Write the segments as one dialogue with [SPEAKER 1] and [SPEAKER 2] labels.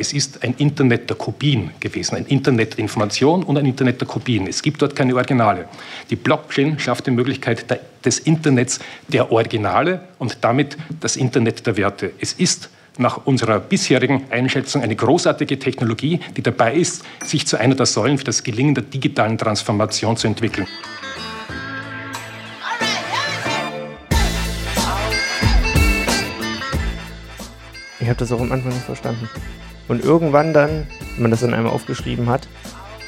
[SPEAKER 1] Es ist ein Internet der Kopien gewesen, ein Internet der Information und ein Internet der Kopien. Es gibt dort keine Originale. Die Blockchain schafft die Möglichkeit des Internets der Originale und damit das Internet der Werte. Es ist nach unserer bisherigen Einschätzung eine großartige Technologie, die dabei ist, sich zu einer der Säulen für das Gelingen der digitalen Transformation zu entwickeln.
[SPEAKER 2] Ich habe das auch am Anfang nicht verstanden. Und irgendwann dann, wenn man das dann einmal aufgeschrieben hat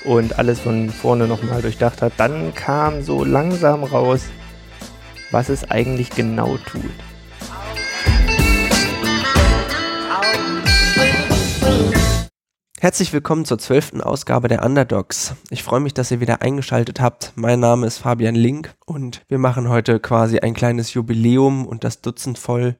[SPEAKER 2] und alles von vorne nochmal durchdacht hat, dann kam so langsam raus, was es eigentlich genau tut. Herzlich willkommen zur zwölften Ausgabe der Underdogs. Ich freue mich, dass ihr wieder eingeschaltet habt. Mein Name ist Fabian Link und wir machen heute quasi ein kleines Jubiläum und das Dutzend voll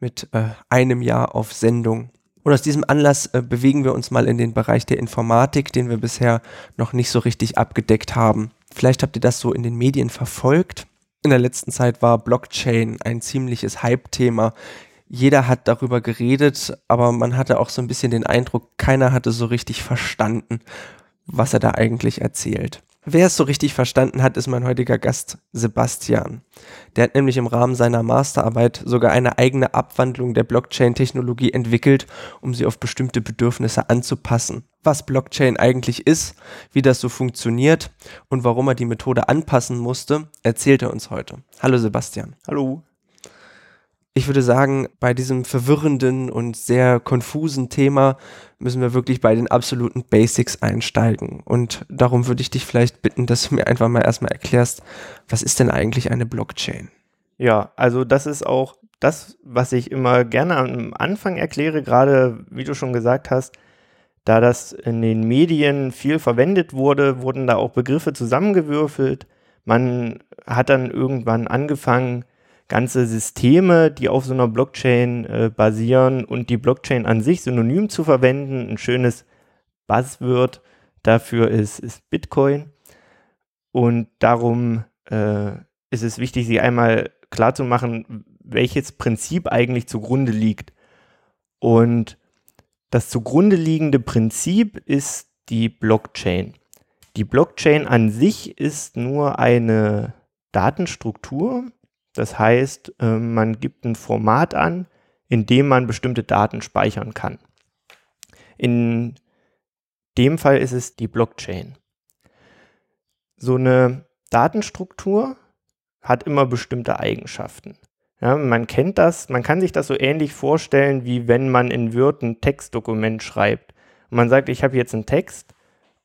[SPEAKER 2] mit äh, einem Jahr auf Sendung. Und aus diesem Anlass äh, bewegen wir uns mal in den Bereich der Informatik, den wir bisher noch nicht so richtig abgedeckt haben. Vielleicht habt ihr das so in den Medien verfolgt. In der letzten Zeit war Blockchain ein ziemliches Hype-Thema. Jeder hat darüber geredet, aber man hatte auch so ein bisschen den Eindruck, keiner hatte so richtig verstanden, was er da eigentlich erzählt. Wer es so richtig verstanden hat, ist mein heutiger Gast Sebastian. Der hat nämlich im Rahmen seiner Masterarbeit sogar eine eigene Abwandlung der Blockchain-Technologie entwickelt, um sie auf bestimmte Bedürfnisse anzupassen. Was Blockchain eigentlich ist, wie das so funktioniert und warum er die Methode anpassen musste, erzählt er uns heute. Hallo Sebastian.
[SPEAKER 3] Hallo.
[SPEAKER 2] Ich würde sagen, bei diesem verwirrenden und sehr konfusen Thema müssen wir wirklich bei den absoluten Basics einsteigen. Und darum würde ich dich vielleicht bitten, dass du mir einfach mal erstmal erklärst, was ist denn eigentlich eine Blockchain?
[SPEAKER 3] Ja, also das ist auch das, was ich immer gerne am Anfang erkläre, gerade wie du schon gesagt hast, da das in den Medien viel verwendet wurde, wurden da auch Begriffe zusammengewürfelt. Man hat dann irgendwann angefangen, ganze Systeme, die auf so einer Blockchain äh, basieren und die Blockchain an sich synonym zu verwenden. Ein schönes Buzzword dafür ist, ist Bitcoin. Und darum äh, ist es wichtig, sie einmal klar zu machen, welches Prinzip eigentlich zugrunde liegt. Und das zugrunde liegende Prinzip ist die Blockchain. Die Blockchain an sich ist nur eine Datenstruktur, das heißt, ähm, man gibt ein Format an, in dem man bestimmte Daten speichern kann. In dem Fall ist es die Blockchain. So eine Datenstruktur hat immer bestimmte Eigenschaften. Ja, man kennt das, man kann sich das so ähnlich vorstellen, wie wenn man in Word ein Textdokument schreibt. Man sagt, ich habe jetzt einen Text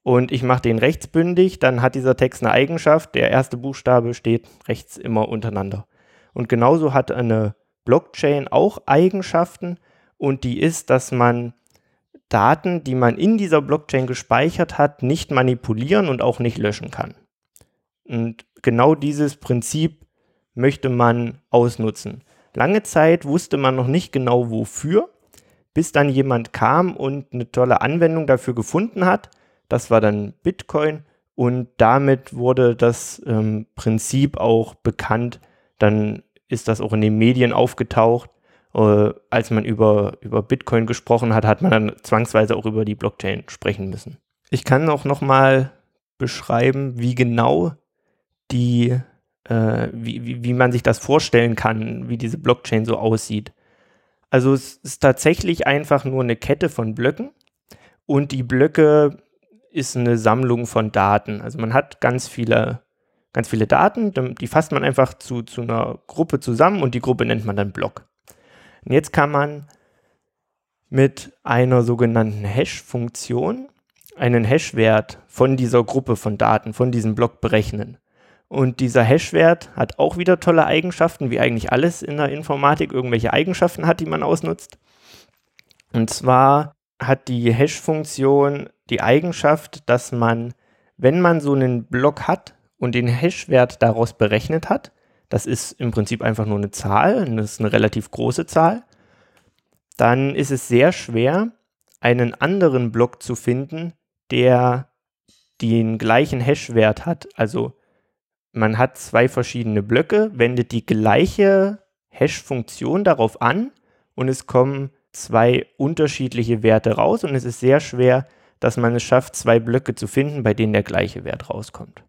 [SPEAKER 3] und ich mache den rechtsbündig, dann hat dieser Text eine Eigenschaft, der erste Buchstabe steht rechts immer untereinander. Und genauso hat eine Blockchain auch Eigenschaften und die ist, dass man Daten, die man in dieser Blockchain gespeichert hat, nicht manipulieren und auch nicht löschen kann. Und genau dieses Prinzip möchte man ausnutzen. Lange Zeit wusste man noch nicht genau wofür, bis dann jemand kam und eine tolle Anwendung dafür gefunden hat. Das war dann Bitcoin und damit wurde das ähm, Prinzip auch bekannt. Dann ist das auch in den Medien aufgetaucht. Äh, als man über, über Bitcoin gesprochen hat, hat man dann zwangsweise auch über die Blockchain sprechen müssen. Ich kann auch nochmal beschreiben, wie genau die, äh, wie, wie, wie man sich das vorstellen kann, wie diese Blockchain so aussieht. Also es ist tatsächlich einfach nur eine Kette von Blöcken und die Blöcke ist eine Sammlung von Daten. Also man hat ganz viele ganz viele Daten, die fasst man einfach zu, zu einer Gruppe zusammen und die Gruppe nennt man dann Block. Und jetzt kann man mit einer sogenannten Hash-Funktion einen Hash-Wert von dieser Gruppe von Daten, von diesem Block berechnen. Und dieser Hash-Wert hat auch wieder tolle Eigenschaften, wie eigentlich alles in der Informatik irgendwelche Eigenschaften hat, die man ausnutzt. Und zwar hat die Hash-Funktion die Eigenschaft, dass man, wenn man so einen Block hat, und den Hash-Wert daraus berechnet hat, das ist im Prinzip einfach nur eine Zahl, das ist eine relativ große Zahl, dann ist es sehr schwer, einen anderen Block zu finden, der den gleichen Hash-Wert hat. Also man hat zwei verschiedene Blöcke, wendet die gleiche Hash-Funktion darauf an und es kommen zwei unterschiedliche Werte raus und es ist sehr schwer, dass man es schafft, zwei Blöcke zu finden, bei denen der gleiche Wert rauskommt.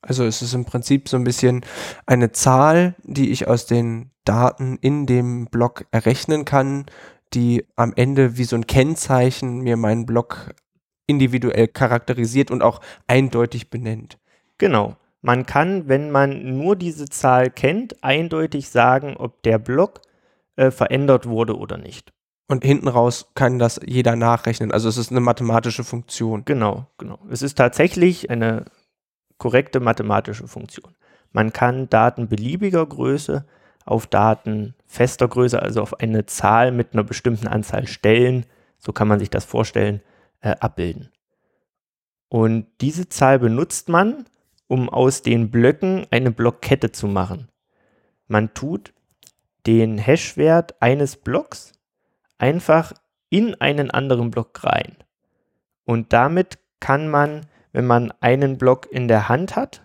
[SPEAKER 2] Also es ist im Prinzip so ein bisschen eine Zahl, die ich aus den Daten in dem Block errechnen kann, die am Ende wie so ein Kennzeichen mir meinen Block individuell charakterisiert und auch eindeutig benennt.
[SPEAKER 3] Genau. Man kann, wenn man nur diese Zahl kennt, eindeutig sagen, ob der Block äh, verändert wurde oder nicht.
[SPEAKER 2] Und hinten raus kann das jeder nachrechnen. Also es ist eine mathematische Funktion.
[SPEAKER 3] Genau, genau. Es ist tatsächlich eine korrekte mathematische Funktion. Man kann Daten beliebiger Größe auf Daten fester Größe, also auf eine Zahl mit einer bestimmten Anzahl Stellen, so kann man sich das vorstellen, äh, abbilden. Und diese Zahl benutzt man, um aus den Blöcken eine Blockkette zu machen. Man tut den Hashwert eines Blocks einfach in einen anderen Block rein. Und damit kann man wenn man einen Block in der Hand hat,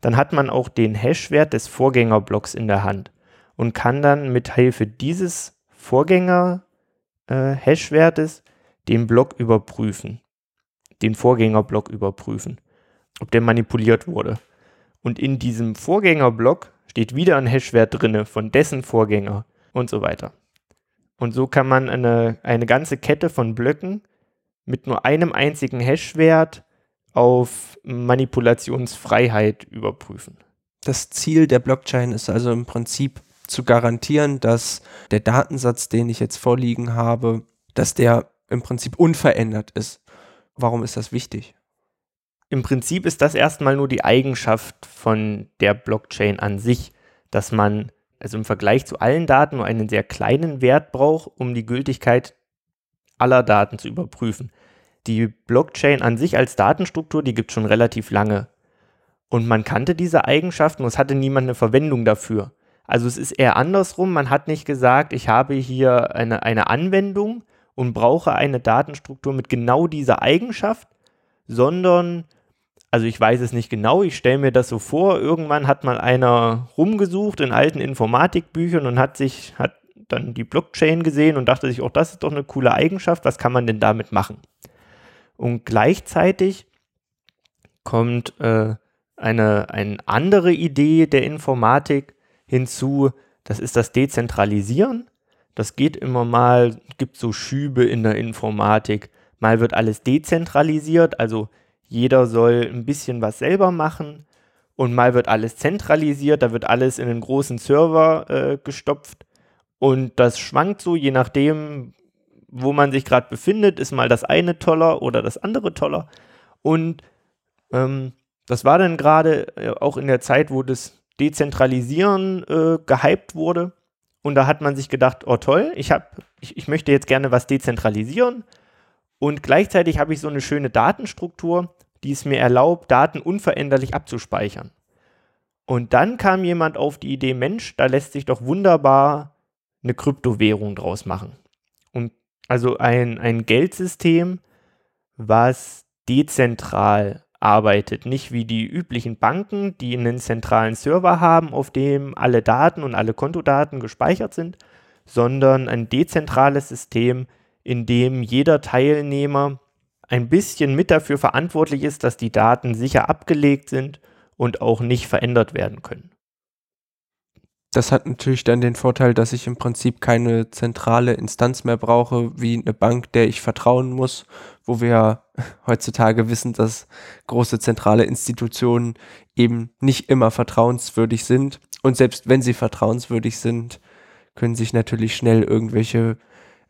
[SPEAKER 3] dann hat man auch den Hashwert des Vorgängerblocks in der Hand und kann dann mit Hilfe dieses Vorgänger-Hashwertes äh, den Block überprüfen, den Vorgängerblock überprüfen, ob der manipuliert wurde. Und in diesem Vorgängerblock steht wieder ein Hashwert drinne von dessen Vorgänger und so weiter. Und so kann man eine, eine ganze Kette von Blöcken mit nur einem einzigen Hashwert auf Manipulationsfreiheit überprüfen.
[SPEAKER 2] Das Ziel der Blockchain ist also im Prinzip zu garantieren, dass der Datensatz, den ich jetzt vorliegen habe, dass der im Prinzip unverändert ist. Warum ist das wichtig?
[SPEAKER 3] Im Prinzip ist das erstmal nur die Eigenschaft von der Blockchain an sich, dass man also im Vergleich zu allen Daten nur einen sehr kleinen Wert braucht, um die Gültigkeit aller Daten zu überprüfen die Blockchain an sich als Datenstruktur, die gibt es schon relativ lange. Und man kannte diese Eigenschaften und es hatte niemand eine Verwendung dafür. Also es ist eher andersrum, man hat nicht gesagt, ich habe hier eine, eine Anwendung und brauche eine Datenstruktur mit genau dieser Eigenschaft, sondern, also ich weiß es nicht genau, ich stelle mir das so vor, irgendwann hat mal einer rumgesucht in alten Informatikbüchern und hat sich, hat dann die Blockchain gesehen und dachte sich, oh, das ist doch eine coole Eigenschaft, was kann man denn damit machen? Und gleichzeitig kommt äh, eine, eine andere Idee der Informatik hinzu, das ist das Dezentralisieren. Das geht immer mal, gibt so Schübe in der Informatik. Mal wird alles dezentralisiert, also jeder soll ein bisschen was selber machen. Und mal wird alles zentralisiert, da wird alles in einen großen Server äh, gestopft. Und das schwankt so, je nachdem, wo man sich gerade befindet, ist mal das eine toller oder das andere toller. Und ähm, das war dann gerade äh, auch in der Zeit, wo das Dezentralisieren äh, gehypt wurde. Und da hat man sich gedacht, oh toll, ich, hab, ich, ich möchte jetzt gerne was dezentralisieren. Und gleichzeitig habe ich so eine schöne Datenstruktur, die es mir erlaubt, Daten unveränderlich abzuspeichern. Und dann kam jemand auf die Idee, Mensch, da lässt sich doch wunderbar eine Kryptowährung draus machen. Also ein, ein Geldsystem, was dezentral arbeitet, nicht wie die üblichen Banken, die einen zentralen Server haben, auf dem alle Daten und alle Kontodaten gespeichert sind, sondern ein dezentrales System, in dem jeder Teilnehmer ein bisschen mit dafür verantwortlich ist, dass die Daten sicher abgelegt sind und auch nicht verändert werden können.
[SPEAKER 2] Das hat natürlich dann den Vorteil, dass ich im Prinzip keine zentrale Instanz mehr brauche, wie eine Bank, der ich vertrauen muss, wo wir heutzutage wissen, dass große zentrale Institutionen eben nicht immer vertrauenswürdig sind. Und selbst wenn sie vertrauenswürdig sind, können sich natürlich schnell irgendwelche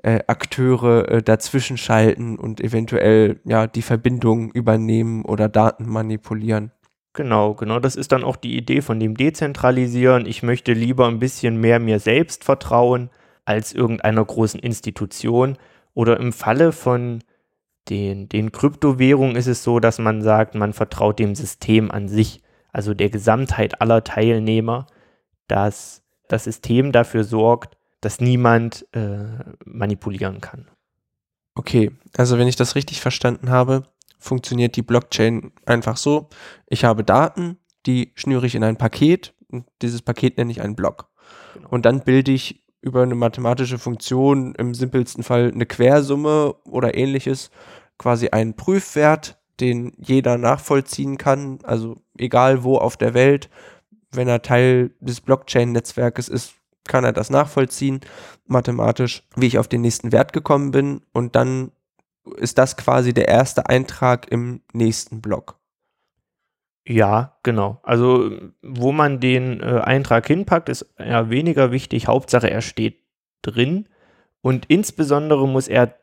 [SPEAKER 2] äh, Akteure äh, dazwischen schalten und eventuell ja die Verbindung übernehmen oder Daten manipulieren.
[SPEAKER 3] Genau, genau. Das ist dann auch die Idee von dem Dezentralisieren. Ich möchte lieber ein bisschen mehr mir selbst vertrauen als irgendeiner großen Institution. Oder im Falle von den, den Kryptowährungen ist es so, dass man sagt, man vertraut dem System an sich, also der Gesamtheit aller Teilnehmer, dass das System dafür sorgt, dass niemand äh, manipulieren kann.
[SPEAKER 2] Okay, also wenn ich das richtig verstanden habe, funktioniert die Blockchain einfach so. Ich habe Daten, die schnüre ich in ein Paket und dieses Paket nenne ich einen Block. Genau. Und dann bilde ich über eine mathematische Funktion, im simpelsten Fall eine Quersumme oder ähnliches, quasi einen Prüfwert, den jeder nachvollziehen kann, also egal wo auf der Welt, wenn er Teil des Blockchain-Netzwerkes ist, kann er das nachvollziehen, mathematisch, wie ich auf den nächsten Wert gekommen bin und dann ist das quasi der erste Eintrag im nächsten Block.
[SPEAKER 3] Ja, genau. Also wo man den äh, Eintrag hinpackt, ist ja weniger wichtig. Hauptsache, er steht drin. Und insbesondere muss er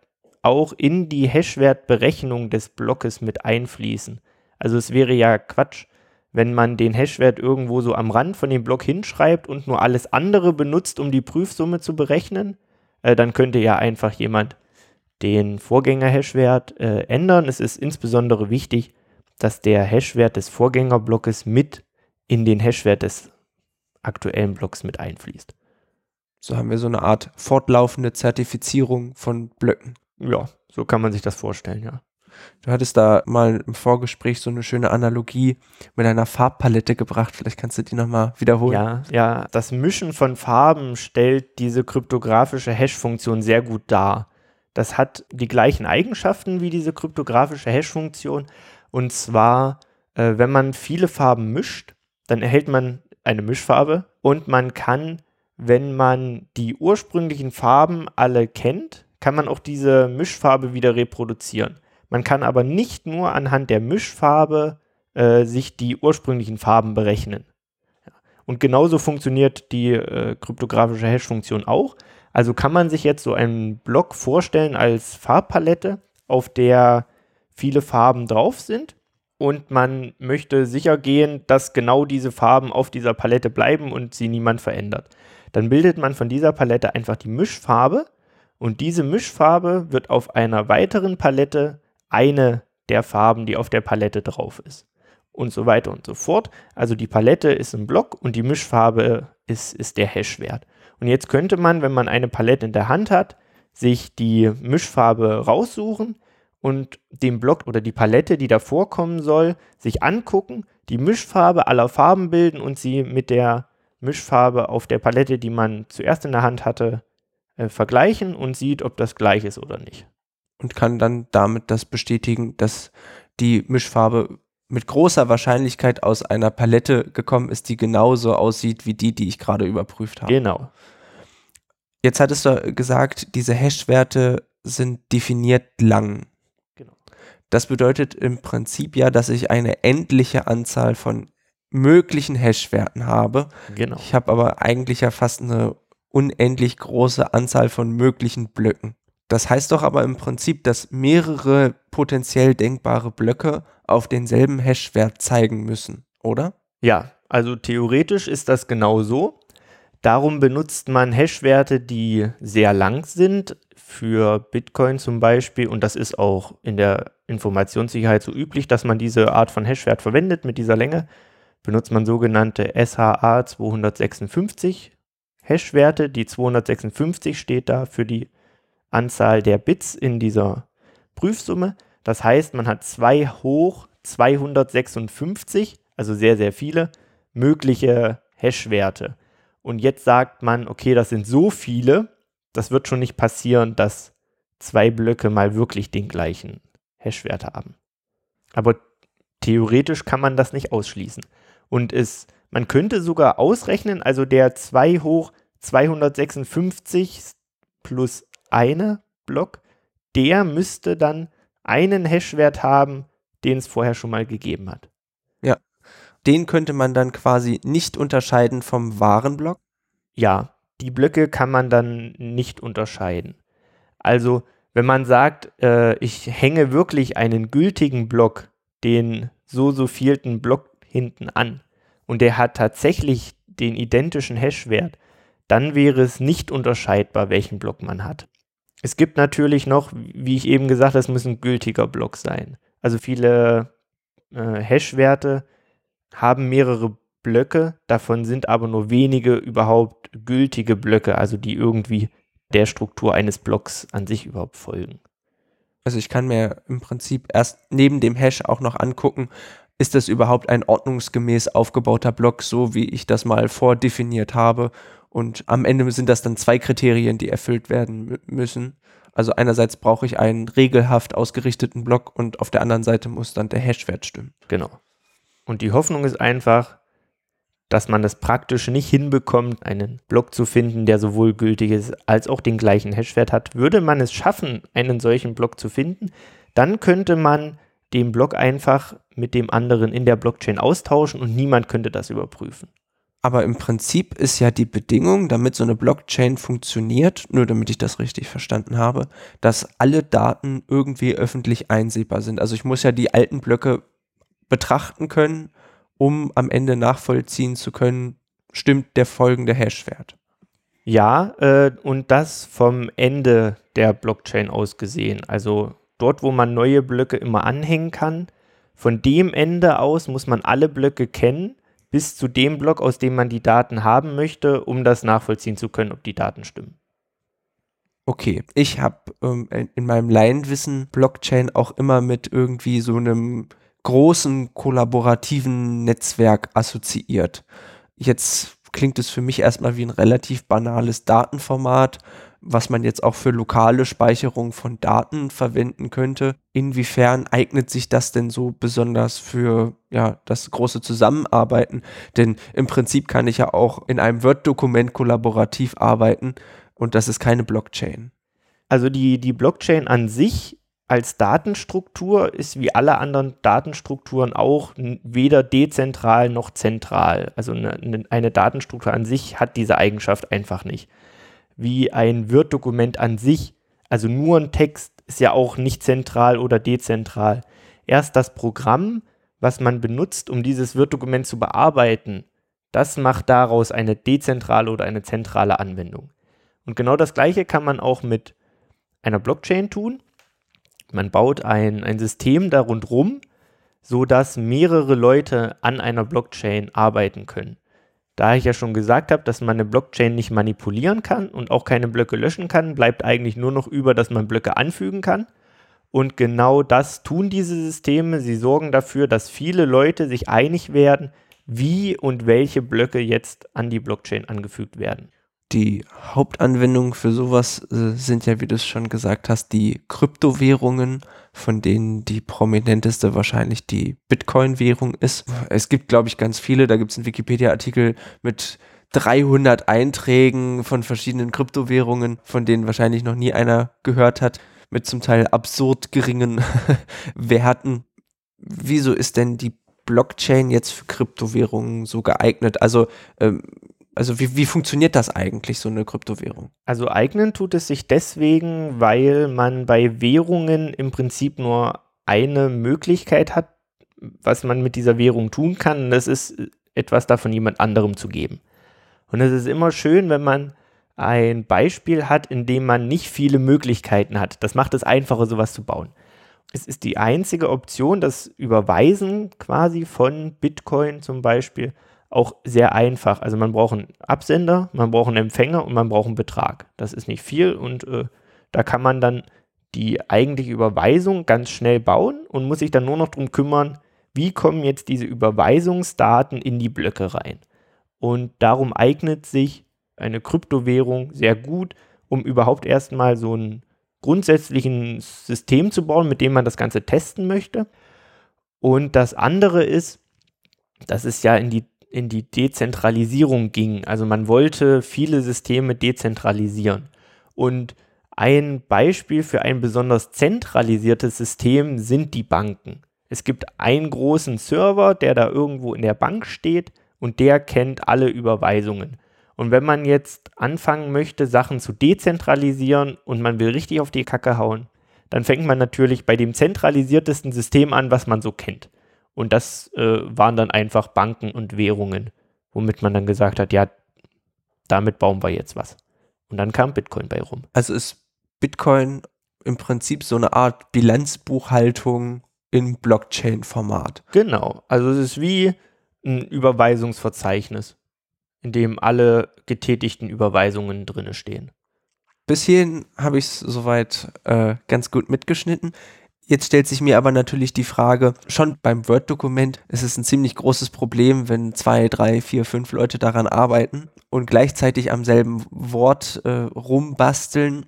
[SPEAKER 3] auch in die Hashwertberechnung des Blockes mit einfließen. Also es wäre ja Quatsch, wenn man den Hashwert irgendwo so am Rand von dem Block hinschreibt und nur alles andere benutzt, um die Prüfsumme zu berechnen. Äh, dann könnte ja einfach jemand den Vorgänger-Hashwert äh, ändern. Es ist insbesondere wichtig, dass der Hashwert des Vorgängerblockes mit in den Hashwert des aktuellen Blocks mit einfließt.
[SPEAKER 2] So haben wir so eine Art fortlaufende Zertifizierung von Blöcken.
[SPEAKER 3] Ja, so kann man sich das vorstellen, ja.
[SPEAKER 2] Du hattest da mal im Vorgespräch so eine schöne Analogie mit einer Farbpalette gebracht. Vielleicht kannst du die nochmal wiederholen.
[SPEAKER 3] Ja, ja, das Mischen von Farben stellt diese kryptografische Hash-Funktion sehr gut dar. Das hat die gleichen Eigenschaften wie diese kryptografische Hash-Funktion, und zwar, äh, wenn man viele Farben mischt, dann erhält man eine Mischfarbe und man kann, wenn man die ursprünglichen Farben alle kennt, kann man auch diese Mischfarbe wieder reproduzieren. Man kann aber nicht nur anhand der Mischfarbe äh, sich die ursprünglichen Farben berechnen. Und genauso funktioniert die äh, kryptografische Hash-Funktion auch. Also kann man sich jetzt so einen Block vorstellen als Farbpalette, auf der viele Farben drauf sind und man möchte sicher gehen, dass genau diese Farben auf dieser Palette bleiben und sie niemand verändert. Dann bildet man von dieser Palette einfach die Mischfarbe und diese Mischfarbe wird auf einer weiteren Palette eine der Farben, die auf der Palette drauf ist. Und so weiter und so fort. Also die Palette ist ein Block und die Mischfarbe ist, ist der Hashwert. Und jetzt könnte man, wenn man eine Palette in der Hand hat, sich die Mischfarbe raussuchen, und den Block oder die Palette, die da vorkommen soll, sich angucken, die Mischfarbe aller Farben bilden und sie mit der Mischfarbe auf der Palette, die man zuerst in der Hand hatte, äh, vergleichen und sieht, ob das gleich ist oder nicht.
[SPEAKER 2] Und kann dann damit das bestätigen, dass die Mischfarbe mit großer Wahrscheinlichkeit aus einer Palette gekommen ist, die genauso aussieht wie die, die ich gerade überprüft habe.
[SPEAKER 3] Genau.
[SPEAKER 2] Jetzt hattest du gesagt, diese Hash-Werte sind definiert lang. Das bedeutet im Prinzip ja, dass ich eine endliche Anzahl von möglichen Hash-Werten habe.
[SPEAKER 3] Genau.
[SPEAKER 2] Ich habe aber eigentlich ja fast eine unendlich große Anzahl von möglichen Blöcken. Das heißt doch aber im Prinzip, dass mehrere potenziell denkbare Blöcke auf denselben Hash-Wert zeigen müssen, oder?
[SPEAKER 3] Ja, also theoretisch ist das genau so. Darum benutzt man Hash-Werte, die sehr lang sind, für Bitcoin zum Beispiel. Und das ist auch in der Informationssicherheit so üblich, dass man diese Art von Hashwert verwendet mit dieser Länge. Benutzt man sogenannte SHA 256 Hashwerte. Die 256 steht da für die Anzahl der Bits in dieser Prüfsumme. Das heißt, man hat 2 hoch 256, also sehr, sehr viele mögliche Hashwerte. Und jetzt sagt man, okay, das sind so viele, das wird schon nicht passieren, dass zwei Blöcke mal wirklich den gleichen Hashwert haben. Aber theoretisch kann man das nicht ausschließen. Und es, man könnte sogar ausrechnen, also der 2 hoch 256 plus eine Block, der müsste dann einen Hashwert haben, den es vorher schon mal gegeben hat
[SPEAKER 2] den könnte man dann quasi nicht unterscheiden vom wahren Block?
[SPEAKER 3] Ja, die Blöcke kann man dann nicht unterscheiden. Also, wenn man sagt, äh, ich hänge wirklich einen gültigen Block, den so so vielten Block hinten an und der hat tatsächlich den identischen Hashwert, dann wäre es nicht unterscheidbar, welchen Block man hat. Es gibt natürlich noch, wie ich eben gesagt habe, es muss ein gültiger Block sein. Also viele äh, Hashwerte haben mehrere Blöcke, davon sind aber nur wenige überhaupt gültige Blöcke, also die irgendwie der Struktur eines Blocks an sich überhaupt folgen.
[SPEAKER 2] Also ich kann mir im Prinzip erst neben dem Hash auch noch angucken, ist das überhaupt ein ordnungsgemäß aufgebauter Block, so wie ich das mal vordefiniert habe? Und am Ende sind das dann zwei Kriterien, die erfüllt werden müssen. Also einerseits brauche ich einen regelhaft ausgerichteten Block und auf der anderen Seite muss dann der Hashwert stimmen.
[SPEAKER 3] Genau. Und die Hoffnung ist einfach, dass man es praktisch nicht hinbekommt, einen Block zu finden, der sowohl gültig ist als auch den gleichen Hashwert hat. Würde man es schaffen, einen solchen Block zu finden, dann könnte man den Block einfach mit dem anderen in der Blockchain austauschen und niemand könnte das überprüfen.
[SPEAKER 2] Aber im Prinzip ist ja die Bedingung, damit so eine Blockchain funktioniert, nur damit ich das richtig verstanden habe, dass alle Daten irgendwie öffentlich einsehbar sind. Also ich muss ja die alten Blöcke betrachten können um am Ende nachvollziehen zu können, stimmt der folgende Hashwert.
[SPEAKER 3] Ja, äh, und das vom Ende der Blockchain aus gesehen. Also dort, wo man neue Blöcke immer anhängen kann, von dem Ende aus muss man alle Blöcke kennen, bis zu dem Block, aus dem man die Daten haben möchte, um das nachvollziehen zu können, ob die Daten stimmen.
[SPEAKER 2] Okay, ich habe ähm, in meinem Laienwissen Blockchain auch immer mit irgendwie so einem großen kollaborativen Netzwerk assoziiert. Jetzt klingt es für mich erstmal wie ein relativ banales Datenformat, was man jetzt auch für lokale Speicherung von Daten verwenden könnte. Inwiefern eignet sich das denn so besonders für ja, das große Zusammenarbeiten? Denn im Prinzip kann ich ja auch in einem Word-Dokument kollaborativ arbeiten und das ist keine Blockchain.
[SPEAKER 3] Also die, die Blockchain an sich als Datenstruktur ist wie alle anderen Datenstrukturen auch weder dezentral noch zentral. Also eine, eine Datenstruktur an sich hat diese Eigenschaft einfach nicht. Wie ein Word-Dokument an sich, also nur ein Text, ist ja auch nicht zentral oder dezentral. Erst das Programm, was man benutzt, um dieses Word-Dokument zu bearbeiten, das macht daraus eine dezentrale oder eine zentrale Anwendung. Und genau das Gleiche kann man auch mit einer Blockchain tun man baut ein, ein System da rundrum, sodass mehrere Leute an einer Blockchain arbeiten können. Da ich ja schon gesagt habe, dass man eine Blockchain nicht manipulieren kann und auch keine Blöcke löschen kann, bleibt eigentlich nur noch über, dass man Blöcke anfügen kann. Und genau das tun diese Systeme. Sie sorgen dafür, dass viele Leute sich einig werden, wie und welche Blöcke jetzt an die Blockchain angefügt werden
[SPEAKER 2] die Hauptanwendungen für sowas äh, sind ja, wie du es schon gesagt hast, die Kryptowährungen, von denen die prominenteste wahrscheinlich die Bitcoin-Währung ist. Es gibt, glaube ich, ganz viele. Da gibt es einen Wikipedia-Artikel mit 300 Einträgen von verschiedenen Kryptowährungen, von denen wahrscheinlich noch nie einer gehört hat, mit zum Teil absurd geringen Werten. Wieso ist denn die Blockchain jetzt für Kryptowährungen so geeignet? Also ähm, also wie, wie funktioniert das eigentlich, so eine Kryptowährung?
[SPEAKER 3] Also eignen tut es sich deswegen, weil man bei Währungen im Prinzip nur eine Möglichkeit hat, was man mit dieser Währung tun kann. Und das ist etwas davon jemand anderem zu geben. Und es ist immer schön, wenn man ein Beispiel hat, in dem man nicht viele Möglichkeiten hat. Das macht es einfacher, sowas zu bauen. Es ist die einzige Option, das Überweisen quasi von Bitcoin zum Beispiel auch sehr einfach. Also man braucht einen Absender, man braucht einen Empfänger und man braucht einen Betrag. Das ist nicht viel und äh, da kann man dann die eigentliche Überweisung ganz schnell bauen und muss sich dann nur noch darum kümmern, wie kommen jetzt diese Überweisungsdaten in die Blöcke rein. Und darum eignet sich eine Kryptowährung sehr gut, um überhaupt erstmal so ein grundsätzliches System zu bauen, mit dem man das Ganze testen möchte. Und das andere ist, dass es ja in die in die Dezentralisierung ging. Also man wollte viele Systeme dezentralisieren. Und ein Beispiel für ein besonders zentralisiertes System sind die Banken. Es gibt einen großen Server, der da irgendwo in der Bank steht und der kennt alle Überweisungen. Und wenn man jetzt anfangen möchte, Sachen zu dezentralisieren und man will richtig auf die Kacke hauen, dann fängt man natürlich bei dem zentralisiertesten System an, was man so kennt. Und das äh, waren dann einfach Banken und Währungen, womit man dann gesagt hat, ja, damit bauen wir jetzt was. Und dann kam Bitcoin bei rum.
[SPEAKER 2] Also ist Bitcoin im Prinzip so eine Art Bilanzbuchhaltung in Blockchain-Format.
[SPEAKER 3] Genau. Also es ist wie ein Überweisungsverzeichnis, in dem alle getätigten Überweisungen drinne stehen.
[SPEAKER 2] Bis hierhin habe ich es soweit äh, ganz gut mitgeschnitten Jetzt stellt sich mir aber natürlich die Frage, schon beim Word-Dokument ist es ein ziemlich großes Problem, wenn zwei, drei, vier, fünf Leute daran arbeiten und gleichzeitig am selben Wort äh, rumbasteln,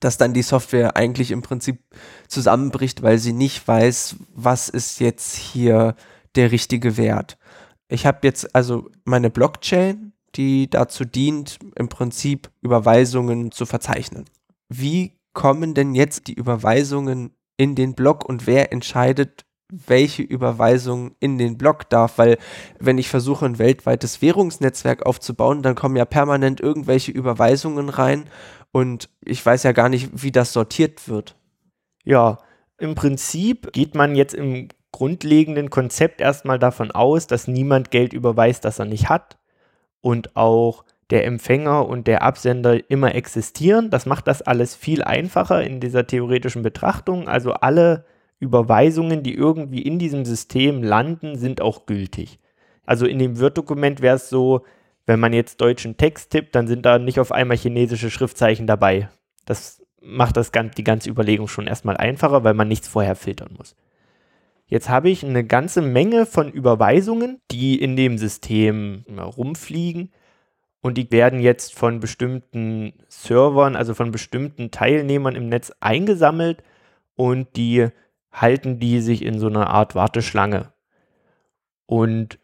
[SPEAKER 2] dass dann die Software eigentlich im Prinzip zusammenbricht, weil sie nicht weiß, was ist jetzt hier der richtige Wert. Ich habe jetzt also meine Blockchain, die dazu dient, im Prinzip Überweisungen zu verzeichnen. Wie kommen denn jetzt die Überweisungen in den Block und wer entscheidet, welche Überweisung in den Block darf, weil wenn ich versuche, ein weltweites Währungsnetzwerk aufzubauen, dann kommen ja permanent irgendwelche Überweisungen rein und ich weiß ja gar nicht, wie das sortiert wird.
[SPEAKER 3] Ja, im Prinzip geht man jetzt im grundlegenden Konzept erstmal davon aus, dass niemand Geld überweist, das er nicht hat und auch der Empfänger und der Absender immer existieren. Das macht das alles viel einfacher in dieser theoretischen Betrachtung. Also alle Überweisungen, die irgendwie in diesem System landen, sind auch gültig. Also in dem Word-Dokument wäre es so, wenn man jetzt deutschen Text tippt, dann sind da nicht auf einmal chinesische Schriftzeichen dabei. Das macht das, die ganze Überlegung schon erstmal einfacher, weil man nichts vorher filtern muss. Jetzt habe ich eine ganze Menge von Überweisungen, die in dem System rumfliegen und die werden jetzt von bestimmten Servern, also von bestimmten Teilnehmern im Netz eingesammelt und die halten die sich in so einer Art Warteschlange. Und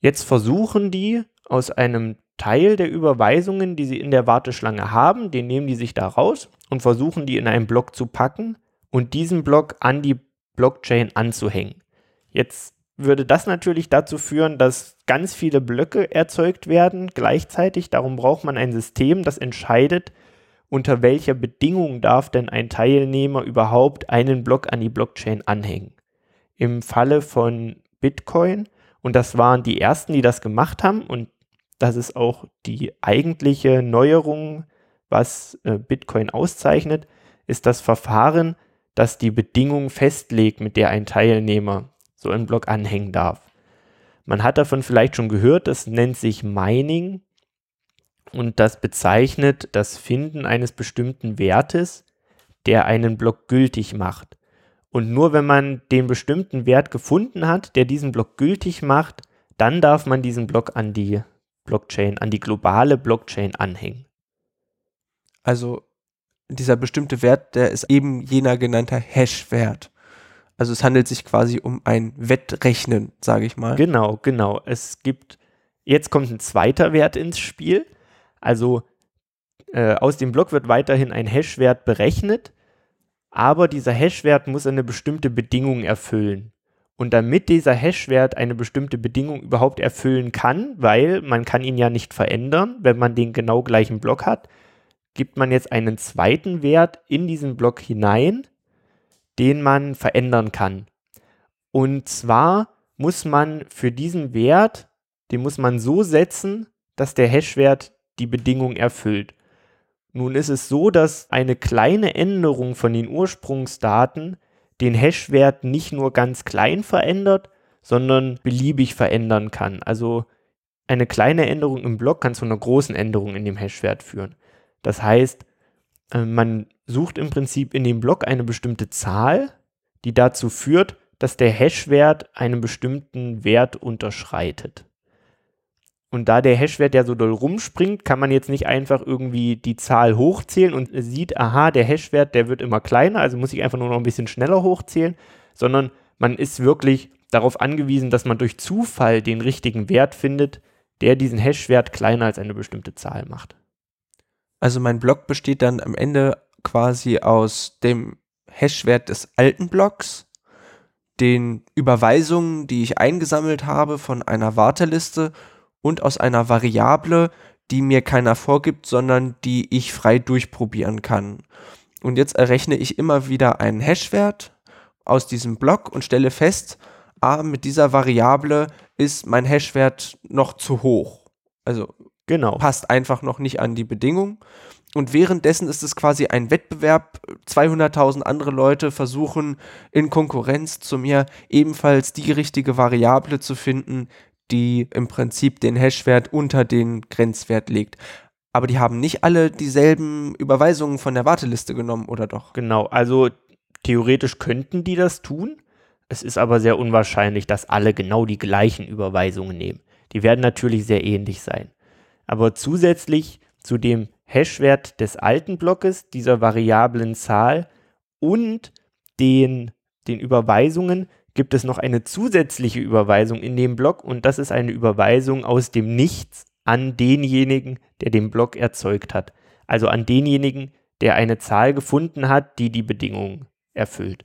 [SPEAKER 3] jetzt versuchen die aus einem Teil der Überweisungen, die sie in der Warteschlange haben, den nehmen die sich da raus und versuchen die in einen Block zu packen und diesen Block an die Blockchain anzuhängen. Jetzt würde das natürlich dazu führen, dass ganz viele Blöcke erzeugt werden gleichzeitig. Darum braucht man ein System, das entscheidet, unter welcher Bedingung darf denn ein Teilnehmer überhaupt einen Block an die Blockchain anhängen. Im Falle von Bitcoin, und das waren die ersten, die das gemacht haben, und das ist auch die eigentliche Neuerung, was äh, Bitcoin auszeichnet, ist das Verfahren, das die Bedingung festlegt, mit der ein Teilnehmer so einen Block anhängen darf. Man hat davon vielleicht schon gehört, das nennt sich Mining und das bezeichnet das Finden eines bestimmten Wertes, der einen Block gültig macht. Und nur wenn man den bestimmten Wert gefunden hat, der diesen Block gültig macht, dann darf man diesen Block an die Blockchain, an die globale Blockchain anhängen.
[SPEAKER 2] Also dieser bestimmte Wert, der ist eben jener genannter Hash-Wert. Also es handelt sich quasi um ein Wettrechnen, sage ich mal.
[SPEAKER 3] Genau, genau. Es gibt, jetzt kommt ein zweiter Wert ins Spiel. Also äh, aus dem Block wird weiterhin ein Hash-Wert berechnet, aber dieser Hash-Wert muss eine bestimmte Bedingung erfüllen. Und damit dieser Hash-Wert eine bestimmte Bedingung überhaupt erfüllen kann, weil man kann ihn ja nicht verändern, wenn man den genau gleichen Block hat, gibt man jetzt einen zweiten Wert in diesen Block hinein, den man verändern kann. Und zwar muss man für diesen Wert, den muss man so setzen, dass der Hash-Wert die Bedingung erfüllt. Nun ist es so, dass eine kleine Änderung von den Ursprungsdaten den Hash-Wert nicht nur ganz klein verändert, sondern beliebig verändern kann. Also eine kleine Änderung im Block kann zu einer großen Änderung in dem Hash-Wert führen. Das heißt, man sucht im Prinzip in dem Block eine bestimmte Zahl, die dazu führt, dass der Hash-Wert einen bestimmten Wert unterschreitet. Und da der Hash-Wert ja so doll rumspringt, kann man jetzt nicht einfach irgendwie die Zahl hochzählen und sieht, aha, der Hash-Wert, der wird immer kleiner, also muss ich einfach nur noch ein bisschen schneller hochzählen, sondern man ist wirklich darauf angewiesen, dass man durch Zufall den richtigen Wert findet, der diesen Hash-Wert kleiner als eine bestimmte Zahl macht.
[SPEAKER 2] Also mein Block besteht dann am Ende quasi aus dem Hashwert des alten Blocks, den Überweisungen, die ich eingesammelt habe von einer Warteliste und aus einer Variable, die mir keiner vorgibt, sondern die ich frei durchprobieren kann. Und jetzt errechne ich immer wieder einen Hashwert aus diesem Block und stelle fest, ah, mit dieser Variable ist mein Hashwert noch zu hoch. Also Genau. Passt einfach noch nicht an die Bedingungen. Und währenddessen ist es quasi ein Wettbewerb. 200.000 andere Leute versuchen in Konkurrenz zu mir ebenfalls die richtige Variable zu finden, die im Prinzip den Hashwert unter den Grenzwert legt. Aber die haben nicht alle dieselben Überweisungen von der Warteliste genommen, oder doch?
[SPEAKER 3] Genau, also theoretisch könnten die das tun. Es ist aber sehr unwahrscheinlich, dass alle genau die gleichen Überweisungen nehmen. Die werden natürlich sehr ähnlich sein. Aber zusätzlich zu dem Hashwert des alten Blockes, dieser variablen Zahl und den, den Überweisungen gibt es noch eine zusätzliche Überweisung in dem Block und das ist eine Überweisung aus dem Nichts an denjenigen, der den Block erzeugt hat. Also an denjenigen, der eine Zahl gefunden hat, die die Bedingungen erfüllt.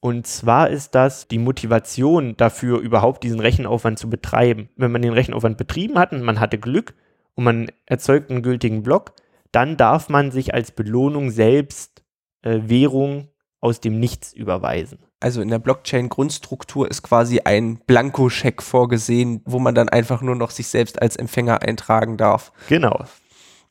[SPEAKER 3] Und zwar ist das die Motivation dafür, überhaupt diesen Rechenaufwand zu betreiben. Wenn man den Rechenaufwand betrieben hat und man hatte Glück und man erzeugt einen gültigen Block, dann darf man sich als Belohnung selbst äh, Währung aus dem Nichts überweisen.
[SPEAKER 2] Also in der Blockchain-Grundstruktur ist quasi ein Blankoscheck vorgesehen, wo man dann einfach nur noch sich selbst als Empfänger eintragen darf.
[SPEAKER 3] Genau.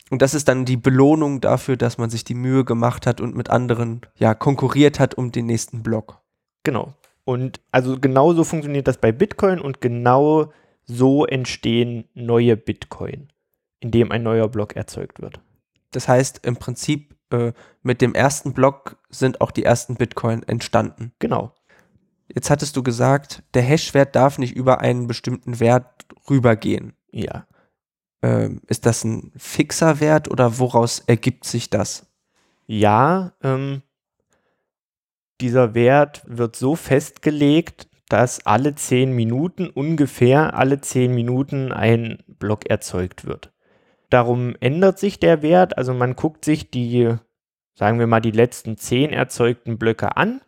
[SPEAKER 2] Und das ist dann die Belohnung dafür, dass man sich die Mühe gemacht hat und mit anderen ja konkurriert hat um den nächsten Block.
[SPEAKER 3] Genau. Und also genau so funktioniert das bei Bitcoin und genau so entstehen neue Bitcoin, indem ein neuer Block erzeugt wird.
[SPEAKER 2] Das heißt, im Prinzip äh, mit dem ersten Block sind auch die ersten Bitcoin entstanden.
[SPEAKER 3] Genau.
[SPEAKER 2] Jetzt hattest du gesagt, der Hashwert darf nicht über einen bestimmten Wert rübergehen.
[SPEAKER 3] Ja.
[SPEAKER 2] Ähm, ist das ein fixer Wert oder woraus ergibt sich das?
[SPEAKER 3] Ja, ähm, dieser Wert wird so festgelegt, dass alle 10 Minuten ungefähr alle 10 Minuten ein Block erzeugt wird. Darum ändert sich der Wert, also man guckt sich die, sagen wir mal, die letzten 10 erzeugten Blöcke an,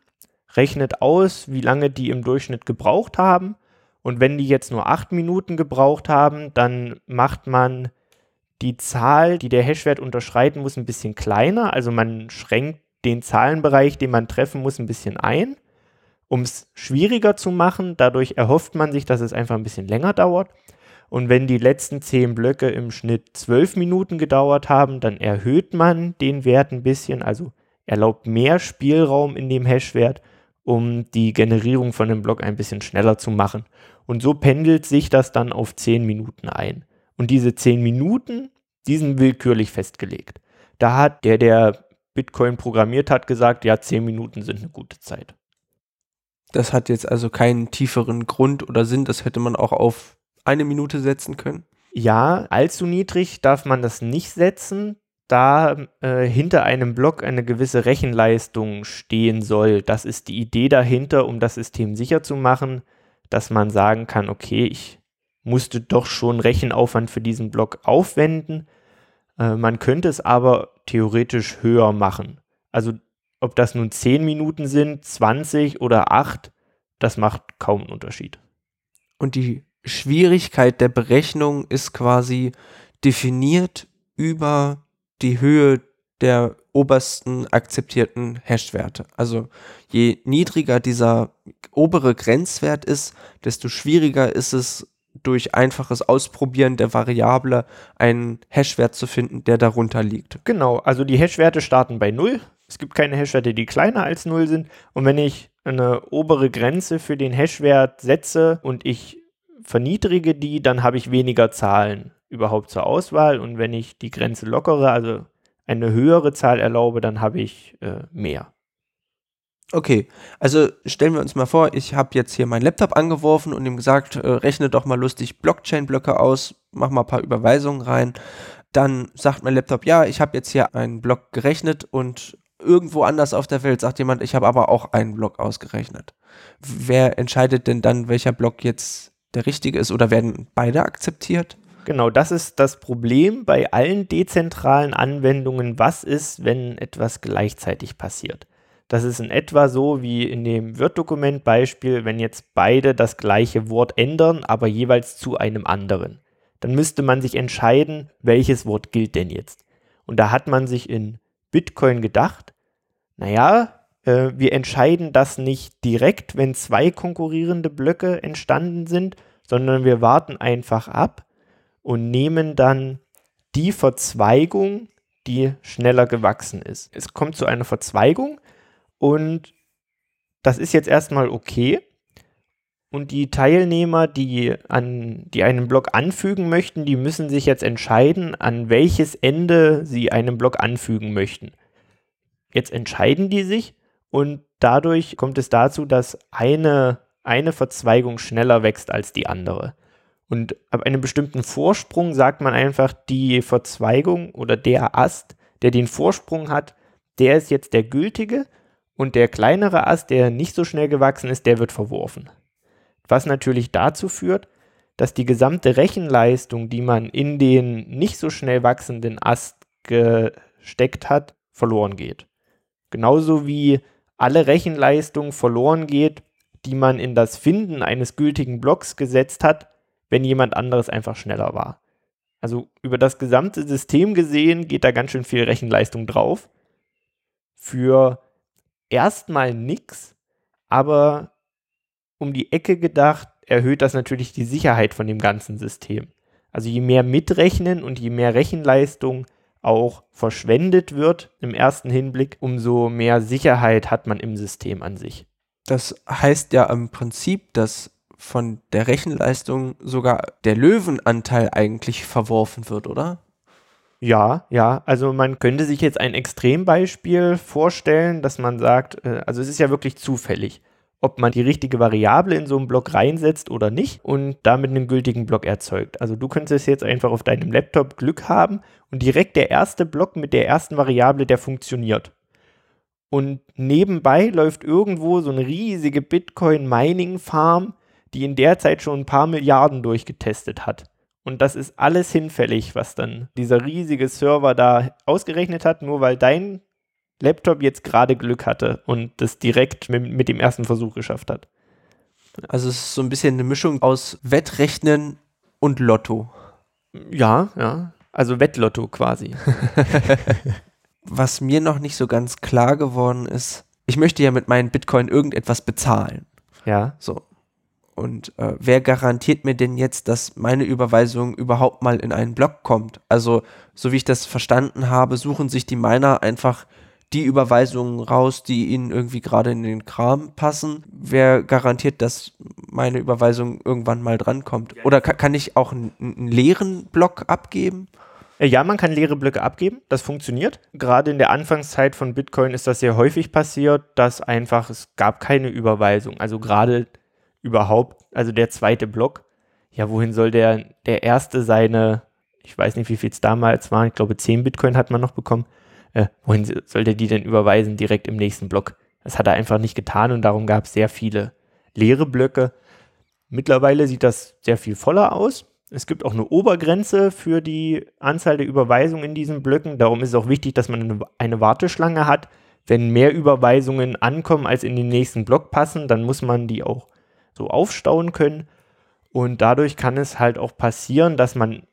[SPEAKER 3] rechnet aus, wie lange die im Durchschnitt gebraucht haben und wenn die jetzt nur 8 Minuten gebraucht haben, dann macht man die Zahl, die der Hashwert unterschreiten muss, ein bisschen kleiner, also man schränkt den Zahlenbereich, den man treffen muss, ein bisschen ein, um es schwieriger zu machen. Dadurch erhofft man sich, dass es einfach ein bisschen länger dauert. Und wenn die letzten zehn Blöcke im Schnitt zwölf Minuten gedauert haben, dann erhöht man den Wert ein bisschen, also erlaubt mehr Spielraum in dem Hashwert, um die Generierung von dem Block ein bisschen schneller zu machen. Und so pendelt sich das dann auf zehn Minuten ein. Und diese zehn Minuten, die sind willkürlich festgelegt. Da hat der, der Bitcoin programmiert hat, gesagt, ja, zehn Minuten sind eine gute Zeit.
[SPEAKER 2] Das hat jetzt also keinen tieferen Grund oder Sinn, das hätte man auch auf eine Minute setzen können.
[SPEAKER 3] Ja, allzu niedrig darf man das nicht setzen, da äh, hinter einem Block eine gewisse Rechenleistung stehen soll. Das ist die Idee dahinter, um das System sicher zu machen, dass man sagen kann, okay, ich musste doch schon Rechenaufwand für diesen Block aufwenden. Äh, man könnte es aber theoretisch höher machen. Also ob das nun 10 Minuten sind, 20 oder 8, das macht kaum einen Unterschied.
[SPEAKER 2] Und die Schwierigkeit der Berechnung ist quasi definiert über die Höhe der obersten akzeptierten Hashwerte. Also je niedriger dieser obere Grenzwert ist, desto schwieriger ist es, durch einfaches Ausprobieren der Variable einen Hashwert zu finden, der darunter liegt.
[SPEAKER 3] Genau, also die Hashwerte starten bei 0. Es gibt keine Hashwerte, die kleiner als 0 sind. Und wenn ich eine obere Grenze für den Hashwert setze und ich verniedrige die, dann habe ich weniger Zahlen überhaupt zur Auswahl. Und wenn ich die Grenze lockere, also eine höhere Zahl erlaube, dann habe ich äh, mehr.
[SPEAKER 2] Okay, also stellen wir uns mal vor, ich habe jetzt hier meinen Laptop angeworfen und ihm gesagt, äh, rechne doch mal lustig Blockchain-Blöcke aus, mach mal ein paar Überweisungen rein. Dann sagt mein Laptop, ja, ich habe jetzt hier einen Block gerechnet und irgendwo anders auf der Welt sagt jemand, ich habe aber auch einen Block ausgerechnet. Wer entscheidet denn dann, welcher Block jetzt der richtige ist oder werden beide akzeptiert?
[SPEAKER 3] Genau, das ist das Problem bei allen dezentralen Anwendungen. Was ist, wenn etwas gleichzeitig passiert? Das ist in etwa so wie in dem Word-Dokument-Beispiel, wenn jetzt beide das gleiche Wort ändern, aber jeweils zu einem anderen. Dann müsste man sich entscheiden, welches Wort gilt denn jetzt. Und da hat man sich in Bitcoin gedacht, naja, äh, wir entscheiden das nicht direkt, wenn zwei konkurrierende Blöcke entstanden sind, sondern wir warten einfach ab und nehmen dann die Verzweigung, die schneller gewachsen ist. Es kommt zu einer Verzweigung, und das ist jetzt erstmal okay. Und die Teilnehmer, die, an, die einen Block anfügen möchten, die müssen sich jetzt entscheiden, an welches Ende sie einen Block anfügen möchten. Jetzt entscheiden die sich und dadurch kommt es dazu, dass eine, eine Verzweigung schneller wächst als die andere. Und ab einem bestimmten Vorsprung sagt man einfach, die Verzweigung oder der Ast, der den Vorsprung hat, der ist jetzt der gültige und der kleinere Ast, der nicht so schnell gewachsen ist, der wird verworfen. Was natürlich dazu führt, dass die gesamte Rechenleistung, die man in den nicht so schnell wachsenden Ast gesteckt hat, verloren geht. Genauso wie alle Rechenleistung verloren geht, die man in das Finden eines gültigen Blocks gesetzt hat, wenn jemand anderes einfach schneller war. Also über das gesamte System gesehen geht da ganz schön viel Rechenleistung drauf. Für erstmal nichts, aber um die Ecke gedacht, erhöht das natürlich die Sicherheit von dem ganzen System. Also je mehr mitrechnen und je mehr Rechenleistung auch verschwendet wird im ersten Hinblick, umso mehr Sicherheit hat man im System an sich.
[SPEAKER 2] Das heißt ja im Prinzip, dass von der Rechenleistung sogar der Löwenanteil eigentlich verworfen wird, oder?
[SPEAKER 3] Ja, ja, also man könnte sich jetzt ein Extrembeispiel vorstellen, dass man sagt, äh, also es ist ja wirklich zufällig, ob man die richtige Variable in so einen Block reinsetzt oder nicht und damit einen gültigen Block erzeugt. Also du könntest jetzt einfach auf deinem Laptop Glück haben und direkt der erste Block mit der ersten Variable, der funktioniert. Und nebenbei läuft irgendwo so eine riesige Bitcoin-Mining-Farm, die in der Zeit schon ein paar Milliarden durchgetestet hat. Und das ist alles hinfällig, was dann dieser riesige Server da ausgerechnet hat, nur weil dein Laptop jetzt gerade Glück hatte und das direkt mit, mit, dem ersten Versuch geschafft hat.
[SPEAKER 2] Also es ist so ein bisschen eine Mischung aus Wettrechnen und Lotto.
[SPEAKER 3] Ja, ja. Also Wettlotto quasi.
[SPEAKER 2] Was mir noch nicht so ganz klar geworden ist, ich möchte ja mit meinen Bitcoin irgendetwas bezahlen.
[SPEAKER 3] Ja.
[SPEAKER 2] So. Und äh, wer garantiert mir denn jetzt, dass meine Überweisung überhaupt mal in einen Block kommt? Also, so wie ich das verstanden habe, suchen sich die Miner einfach die Überweisungen raus, die ihnen irgendwie gerade in den Kram passen. Wer garantiert, dass meine Überweisung irgendwann mal drankommt? Oder ka kann ich auch einen, einen leeren Block abgeben?
[SPEAKER 3] Äh, ja, man kann leere Blöcke abgeben, das funktioniert. Gerade in der Anfangszeit von Bitcoin ist das sehr häufig passiert, dass einfach es gab keine Überweisung. Also gerade überhaupt, also der zweite Block, ja, wohin soll der, der erste seine, ich weiß nicht, wie viel es damals war, ich glaube 10 Bitcoin hat man noch bekommen, äh, wohin soll der die denn überweisen direkt im nächsten Block? Das hat er einfach nicht getan und darum gab es sehr viele leere Blöcke. Mittlerweile sieht das sehr viel voller aus. Es gibt auch eine Obergrenze für die Anzahl der Überweisungen in diesen Blöcken. Darum ist es auch wichtig, dass man eine Warteschlange hat. Wenn mehr Überweisungen ankommen, als in den nächsten Block passen, dann muss man die auch so aufstauen können. Und dadurch kann es halt auch passieren, dass man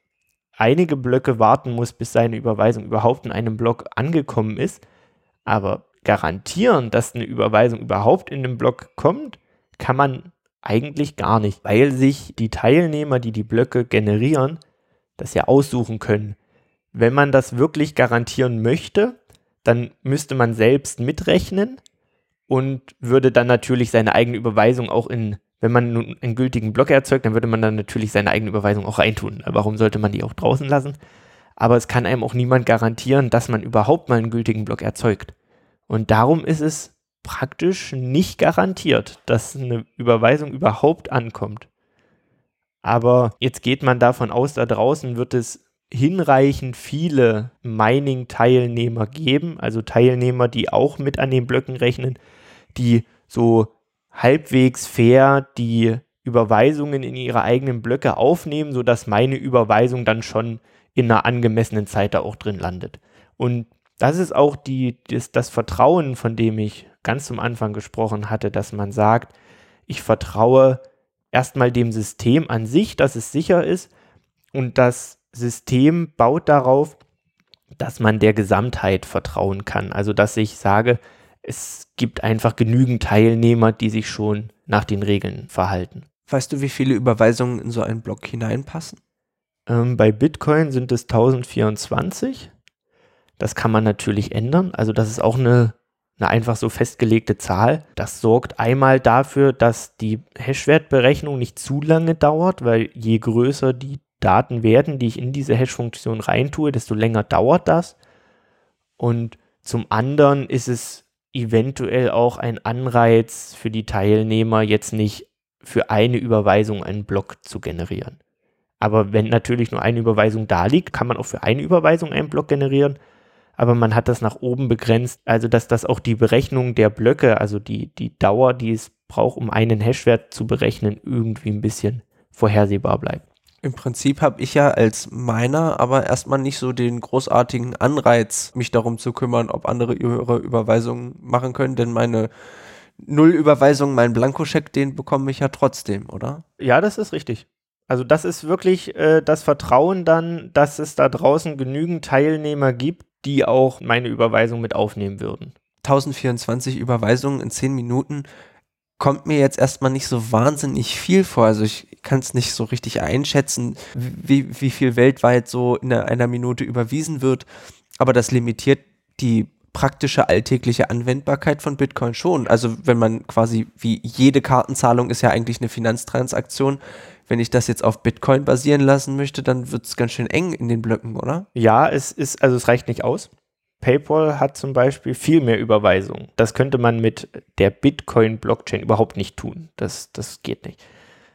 [SPEAKER 3] einige Blöcke warten muss, bis seine Überweisung überhaupt in einem Block angekommen ist. Aber garantieren, dass eine Überweisung überhaupt in den Block kommt, kann man eigentlich gar nicht, weil sich die Teilnehmer, die die Blöcke generieren, das ja aussuchen können. Wenn man das wirklich garantieren möchte, dann müsste man selbst mitrechnen und würde dann natürlich seine eigene Überweisung auch in wenn man nun einen gültigen Block erzeugt, dann würde man dann natürlich seine eigene Überweisung auch reintun. Warum sollte man die auch draußen lassen? Aber es kann einem auch niemand garantieren, dass man überhaupt mal einen gültigen Block erzeugt. Und darum ist es praktisch nicht garantiert, dass eine Überweisung überhaupt ankommt. Aber jetzt geht man davon aus, da draußen wird es hinreichend viele Mining-Teilnehmer geben, also Teilnehmer, die auch mit an den Blöcken rechnen, die so halbwegs fair die Überweisungen in ihre eigenen Blöcke aufnehmen, sodass meine Überweisung dann schon in einer angemessenen Zeit da auch drin landet. Und das ist auch die, das, das Vertrauen, von dem ich ganz zum Anfang gesprochen hatte, dass man sagt, ich vertraue erstmal dem System an sich, dass es sicher ist und das System baut darauf, dass man der Gesamtheit vertrauen kann. Also dass ich sage, es gibt einfach genügend Teilnehmer, die sich schon nach den Regeln verhalten.
[SPEAKER 2] Weißt du, wie viele Überweisungen in so einen Block hineinpassen?
[SPEAKER 3] Ähm, bei Bitcoin sind es 1024. Das kann man natürlich ändern. Also das ist auch eine, eine einfach so festgelegte Zahl. Das sorgt einmal dafür, dass die Hashwertberechnung nicht zu lange dauert, weil je größer die Daten werden, die ich in diese Hash-Funktion reintue, desto länger dauert das. Und zum anderen ist es eventuell auch ein Anreiz für die Teilnehmer, jetzt nicht für eine Überweisung einen Block zu generieren. Aber wenn natürlich nur eine Überweisung da liegt, kann man auch für eine Überweisung einen Block generieren. Aber man hat das nach oben begrenzt, also dass das auch die Berechnung der Blöcke, also die, die Dauer, die es braucht, um einen Hashwert zu berechnen, irgendwie ein bisschen vorhersehbar bleibt.
[SPEAKER 2] Im Prinzip habe ich ja als Miner aber erstmal nicht so den großartigen Anreiz, mich darum zu kümmern, ob andere ihre Überweisungen machen können, denn meine Nullüberweisung, mein Blankoscheck, den bekomme ich ja trotzdem, oder?
[SPEAKER 3] Ja, das ist richtig. Also das ist wirklich äh, das Vertrauen dann, dass es da draußen genügend Teilnehmer gibt, die auch meine Überweisung mit aufnehmen würden.
[SPEAKER 2] 1024 Überweisungen in 10 Minuten kommt mir jetzt erstmal nicht so wahnsinnig viel vor. Also ich kann es nicht so richtig einschätzen, wie, wie viel weltweit so in einer Minute überwiesen wird. Aber das limitiert die praktische alltägliche Anwendbarkeit von Bitcoin schon. Also wenn man quasi wie jede Kartenzahlung ist ja eigentlich eine Finanztransaktion. Wenn ich das jetzt auf Bitcoin basieren lassen möchte, dann wird es ganz schön eng in den Blöcken, oder?
[SPEAKER 3] Ja, es ist, also es reicht nicht aus. PayPal hat zum Beispiel viel mehr Überweisungen. Das könnte man mit der Bitcoin-Blockchain überhaupt nicht tun. Das, das geht nicht.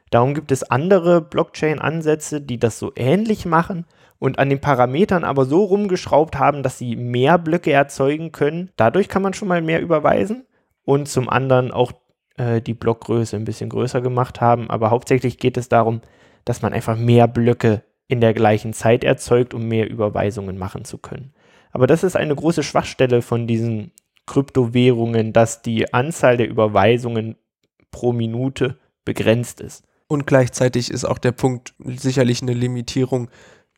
[SPEAKER 3] Darum gibt es andere Blockchain-Ansätze, die das so ähnlich machen und an den Parametern aber so rumgeschraubt haben, dass sie mehr Blöcke erzeugen können. Dadurch kann man schon mal mehr überweisen und zum anderen auch äh, die Blockgröße ein bisschen größer gemacht haben. Aber hauptsächlich geht es darum, dass man einfach mehr Blöcke in der gleichen Zeit erzeugt, um mehr Überweisungen machen zu können. Aber das ist eine große Schwachstelle von diesen Kryptowährungen, dass die Anzahl der Überweisungen pro Minute begrenzt ist.
[SPEAKER 2] Und gleichzeitig ist auch der Punkt sicherlich eine Limitierung,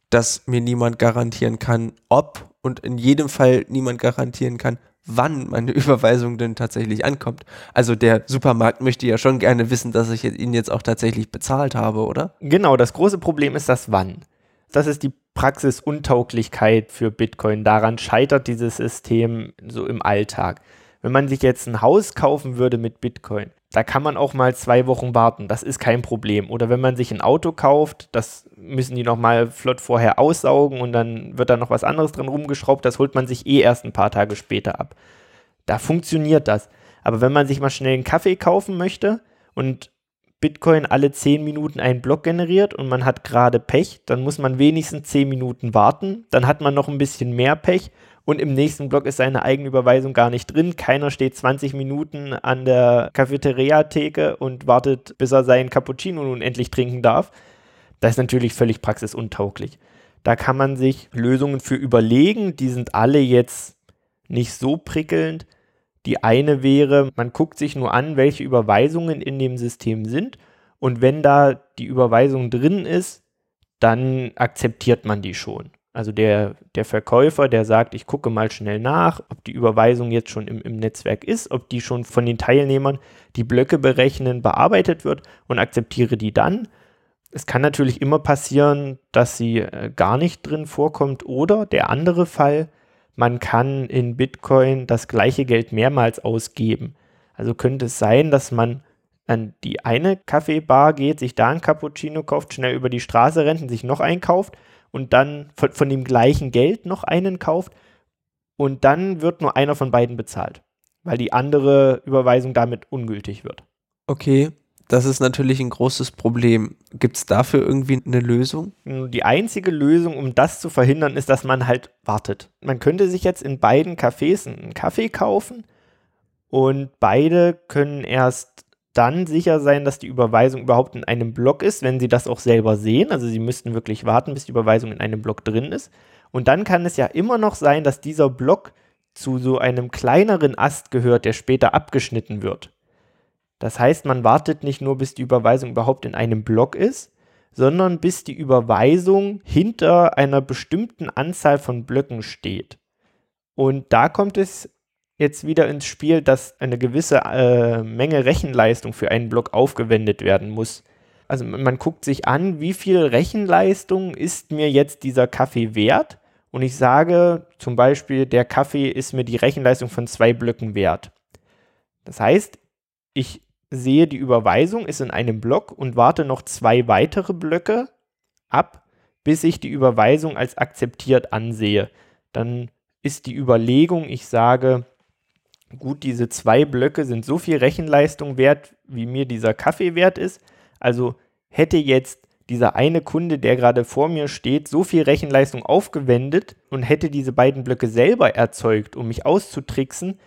[SPEAKER 2] dass mir niemand garantieren kann, ob und in jedem Fall niemand garantieren kann, wann meine Überweisung denn tatsächlich ankommt. Also der Supermarkt möchte ja schon gerne wissen, dass ich ihn jetzt auch tatsächlich bezahlt habe, oder?
[SPEAKER 3] Genau, das große Problem ist das Wann. Das ist die Praxisuntauglichkeit für Bitcoin. Daran scheitert dieses System so im Alltag. Wenn man sich jetzt ein Haus kaufen würde mit Bitcoin, da kann man auch mal zwei Wochen warten. Das ist kein Problem. Oder wenn man sich ein Auto kauft, das müssen die nochmal flott vorher aussaugen und dann wird da noch was anderes dran rumgeschraubt. Das holt man sich eh erst ein paar Tage später ab. Da funktioniert das. Aber wenn man sich mal schnell einen Kaffee kaufen möchte und Bitcoin alle 10 Minuten einen Block generiert und man hat gerade Pech, dann muss man wenigstens 10 Minuten warten. Dann hat man noch ein bisschen mehr Pech und im nächsten Block ist seine eigene Überweisung gar nicht drin. Keiner steht 20 Minuten an der Cafeteria-Theke und wartet, bis er seinen Cappuccino nun endlich trinken darf. Das ist natürlich völlig praxisuntauglich. Da kann man sich Lösungen für überlegen. Die sind alle jetzt nicht so prickelnd. Die eine wäre, man guckt sich nur an, welche Überweisungen in dem System sind und wenn da die Überweisung drin ist, dann akzeptiert man die schon. Also der, der Verkäufer, der sagt, ich gucke mal schnell nach, ob die Überweisung jetzt schon im, im Netzwerk ist, ob die schon von den Teilnehmern, die Blöcke berechnen, bearbeitet wird und akzeptiere die dann. Es kann natürlich immer passieren, dass sie äh, gar nicht drin vorkommt oder der andere Fall, man kann in Bitcoin das gleiche Geld mehrmals ausgeben. Also könnte es sein, dass man an die eine Kaffeebar geht, sich da ein Cappuccino kauft, schnell über die Straße rennt und sich noch einkauft und dann von, von dem gleichen Geld noch einen kauft und dann wird nur einer von beiden bezahlt, weil die andere Überweisung damit ungültig wird.
[SPEAKER 2] Okay, das ist natürlich ein großes Problem. Gibt es dafür irgendwie eine Lösung?
[SPEAKER 3] Die einzige Lösung, um das zu verhindern, ist, dass man halt wartet. Man könnte sich jetzt in beiden Cafés einen Kaffee kaufen und beide können erst dann sicher sein, dass die Überweisung überhaupt in einem Block ist, wenn sie das auch selber sehen. Also sie müssten wirklich warten, bis die Überweisung in einem Block drin ist. Und dann kann es ja immer noch sein, dass dieser Block zu so einem kleineren Ast gehört, der später abgeschnitten wird. Das heißt, man wartet nicht nur, bis die Überweisung überhaupt in einem Block ist, sondern bis die Überweisung hinter einer bestimmten Anzahl von Blöcken steht. Und da kommt es jetzt wieder ins Spiel, dass eine gewisse äh, Menge Rechenleistung für einen Block aufgewendet werden muss. Also man guckt sich an, wie viel Rechenleistung ist mir jetzt dieser Kaffee wert? Und ich sage zum Beispiel, der Kaffee ist mir die Rechenleistung von zwei Blöcken wert. Das heißt, ich sehe die Überweisung ist in einem Block und warte noch zwei weitere Blöcke ab, bis ich die Überweisung als akzeptiert ansehe. Dann ist die Überlegung, ich sage, gut, diese zwei Blöcke sind so viel Rechenleistung wert, wie mir dieser Kaffee wert ist. Also hätte jetzt dieser eine Kunde, der gerade vor mir steht, so viel Rechenleistung aufgewendet und hätte diese beiden Blöcke selber erzeugt, um mich auszutricksen,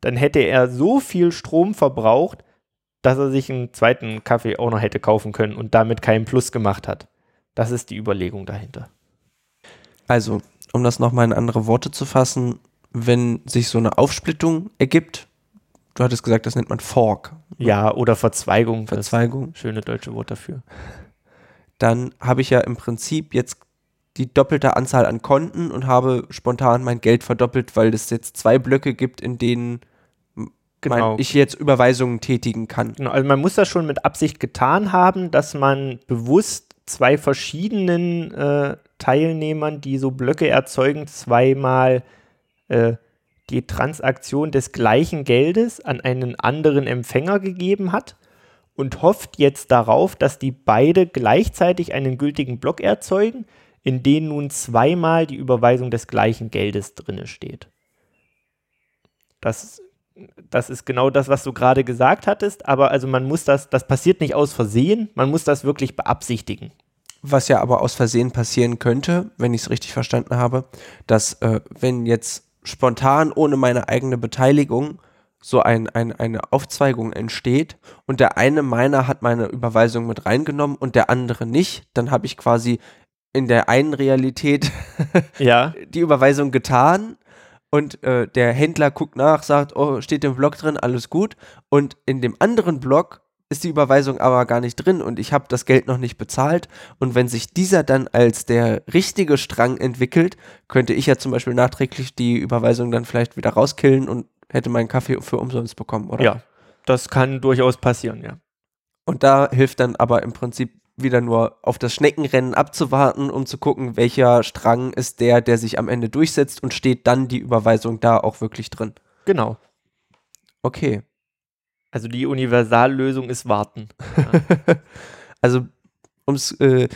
[SPEAKER 3] dann hätte er so viel Strom verbraucht, dass er sich einen zweiten Kaffee auch noch hätte kaufen können und damit keinen Plus gemacht hat. Das ist die Überlegung dahinter.
[SPEAKER 2] Also, um das nochmal in andere Worte zu fassen, wenn sich so eine Aufsplittung ergibt, du hattest gesagt, das nennt man Fork.
[SPEAKER 3] Ja, oder Verzweigung.
[SPEAKER 2] Verzweigung.
[SPEAKER 3] Schöne deutsche Wort dafür.
[SPEAKER 2] Dann habe ich ja im Prinzip jetzt die doppelte Anzahl an Konten und habe spontan mein Geld verdoppelt, weil es jetzt zwei Blöcke gibt, in denen genau. ich jetzt Überweisungen tätigen kann.
[SPEAKER 3] Genau, also man muss das schon mit Absicht getan haben, dass man bewusst zwei verschiedenen äh, Teilnehmern, die so Blöcke erzeugen, zweimal äh, die Transaktion des gleichen Geldes an einen anderen Empfänger gegeben hat und hofft jetzt darauf, dass die beide gleichzeitig einen gültigen Block erzeugen, in dem nun zweimal die Überweisung des gleichen Geldes drinne steht. Das, das ist genau das, was du gerade gesagt hattest, aber also man muss das, das passiert nicht aus Versehen, man muss das wirklich beabsichtigen.
[SPEAKER 2] Was ja aber aus Versehen passieren könnte, wenn ich es richtig verstanden habe, dass äh, wenn jetzt spontan ohne meine eigene Beteiligung so ein, ein, eine Aufzweigung entsteht und der eine meiner hat meine Überweisung mit reingenommen und der andere nicht, dann habe ich quasi in der einen Realität
[SPEAKER 3] ja.
[SPEAKER 2] die Überweisung getan und äh, der Händler guckt nach, sagt, oh, steht im Blog drin, alles gut. Und in dem anderen Blog ist die Überweisung aber gar nicht drin und ich habe das Geld noch nicht bezahlt. Und wenn sich dieser dann als der richtige Strang entwickelt, könnte ich ja zum Beispiel nachträglich die Überweisung dann vielleicht wieder rauskillen und hätte meinen Kaffee für umsonst bekommen, oder?
[SPEAKER 3] Ja, das kann durchaus passieren, ja.
[SPEAKER 2] Und da hilft dann aber im Prinzip wieder nur auf das Schneckenrennen abzuwarten, um zu gucken, welcher Strang ist der, der sich am Ende durchsetzt und steht dann die Überweisung da auch wirklich drin.
[SPEAKER 3] Genau.
[SPEAKER 2] Okay.
[SPEAKER 3] Also die Universallösung ist warten.
[SPEAKER 2] also um es äh,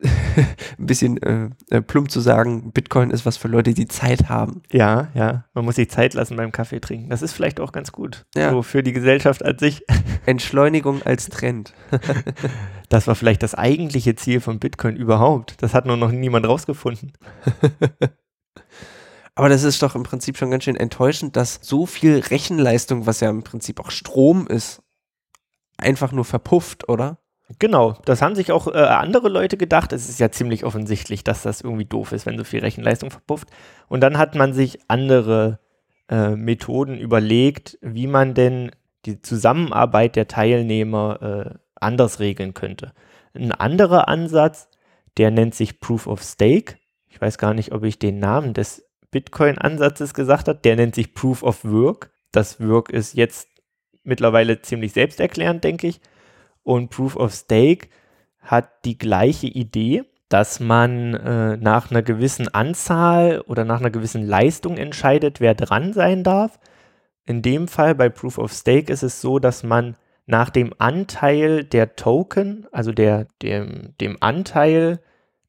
[SPEAKER 2] ein bisschen äh, äh, plump zu sagen, Bitcoin ist was für Leute, die Zeit haben.
[SPEAKER 3] Ja, ja. Man muss sich Zeit lassen beim Kaffee trinken. Das ist vielleicht auch ganz gut.
[SPEAKER 2] Ja.
[SPEAKER 3] So für die Gesellschaft an sich.
[SPEAKER 2] Entschleunigung als Trend.
[SPEAKER 3] das war vielleicht das eigentliche Ziel von Bitcoin überhaupt. Das hat nur noch niemand rausgefunden.
[SPEAKER 2] Aber das ist doch im Prinzip schon ganz schön enttäuschend, dass so viel Rechenleistung, was ja im Prinzip auch Strom ist, einfach nur verpufft, oder?
[SPEAKER 3] Genau, das haben sich auch äh, andere Leute gedacht. Es ist ja ziemlich offensichtlich, dass das irgendwie doof ist, wenn so viel Rechenleistung verpufft. Und dann hat man sich andere äh, Methoden überlegt, wie man denn die Zusammenarbeit der Teilnehmer äh, anders regeln könnte. Ein anderer Ansatz, der nennt sich Proof of Stake. Ich weiß gar nicht, ob ich den Namen des Bitcoin-Ansatzes gesagt hat, der nennt sich Proof of Work. Das Work ist jetzt mittlerweile ziemlich selbsterklärend, denke ich. Und Proof of Stake hat die gleiche Idee, dass man äh, nach einer gewissen Anzahl oder nach einer gewissen Leistung entscheidet, wer dran sein darf. In dem Fall bei Proof of Stake ist es so, dass man nach dem Anteil der Token, also der, dem, dem Anteil,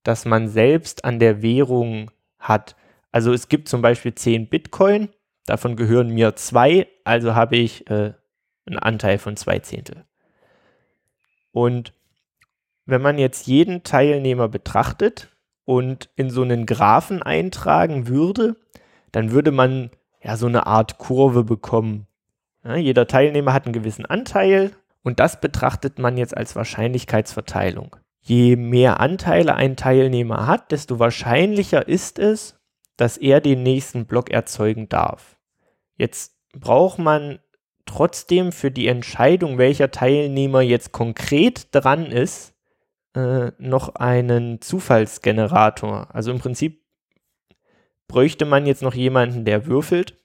[SPEAKER 3] dass man selbst an der Währung hat, also es gibt zum Beispiel 10 Bitcoin, davon gehören mir zwei, also habe ich äh, einen Anteil von zwei Zehntel. Und wenn man jetzt jeden Teilnehmer betrachtet und in so einen Graphen eintragen würde, dann würde man ja so eine Art Kurve bekommen. Ja, jeder Teilnehmer hat einen gewissen Anteil und das betrachtet man jetzt als Wahrscheinlichkeitsverteilung. Je mehr Anteile ein Teilnehmer hat, desto wahrscheinlicher ist es, dass er den nächsten Block erzeugen darf. Jetzt braucht man trotzdem für die Entscheidung, welcher Teilnehmer jetzt konkret dran ist, äh, noch einen Zufallsgenerator. Also im Prinzip bräuchte man jetzt noch jemanden, der würfelt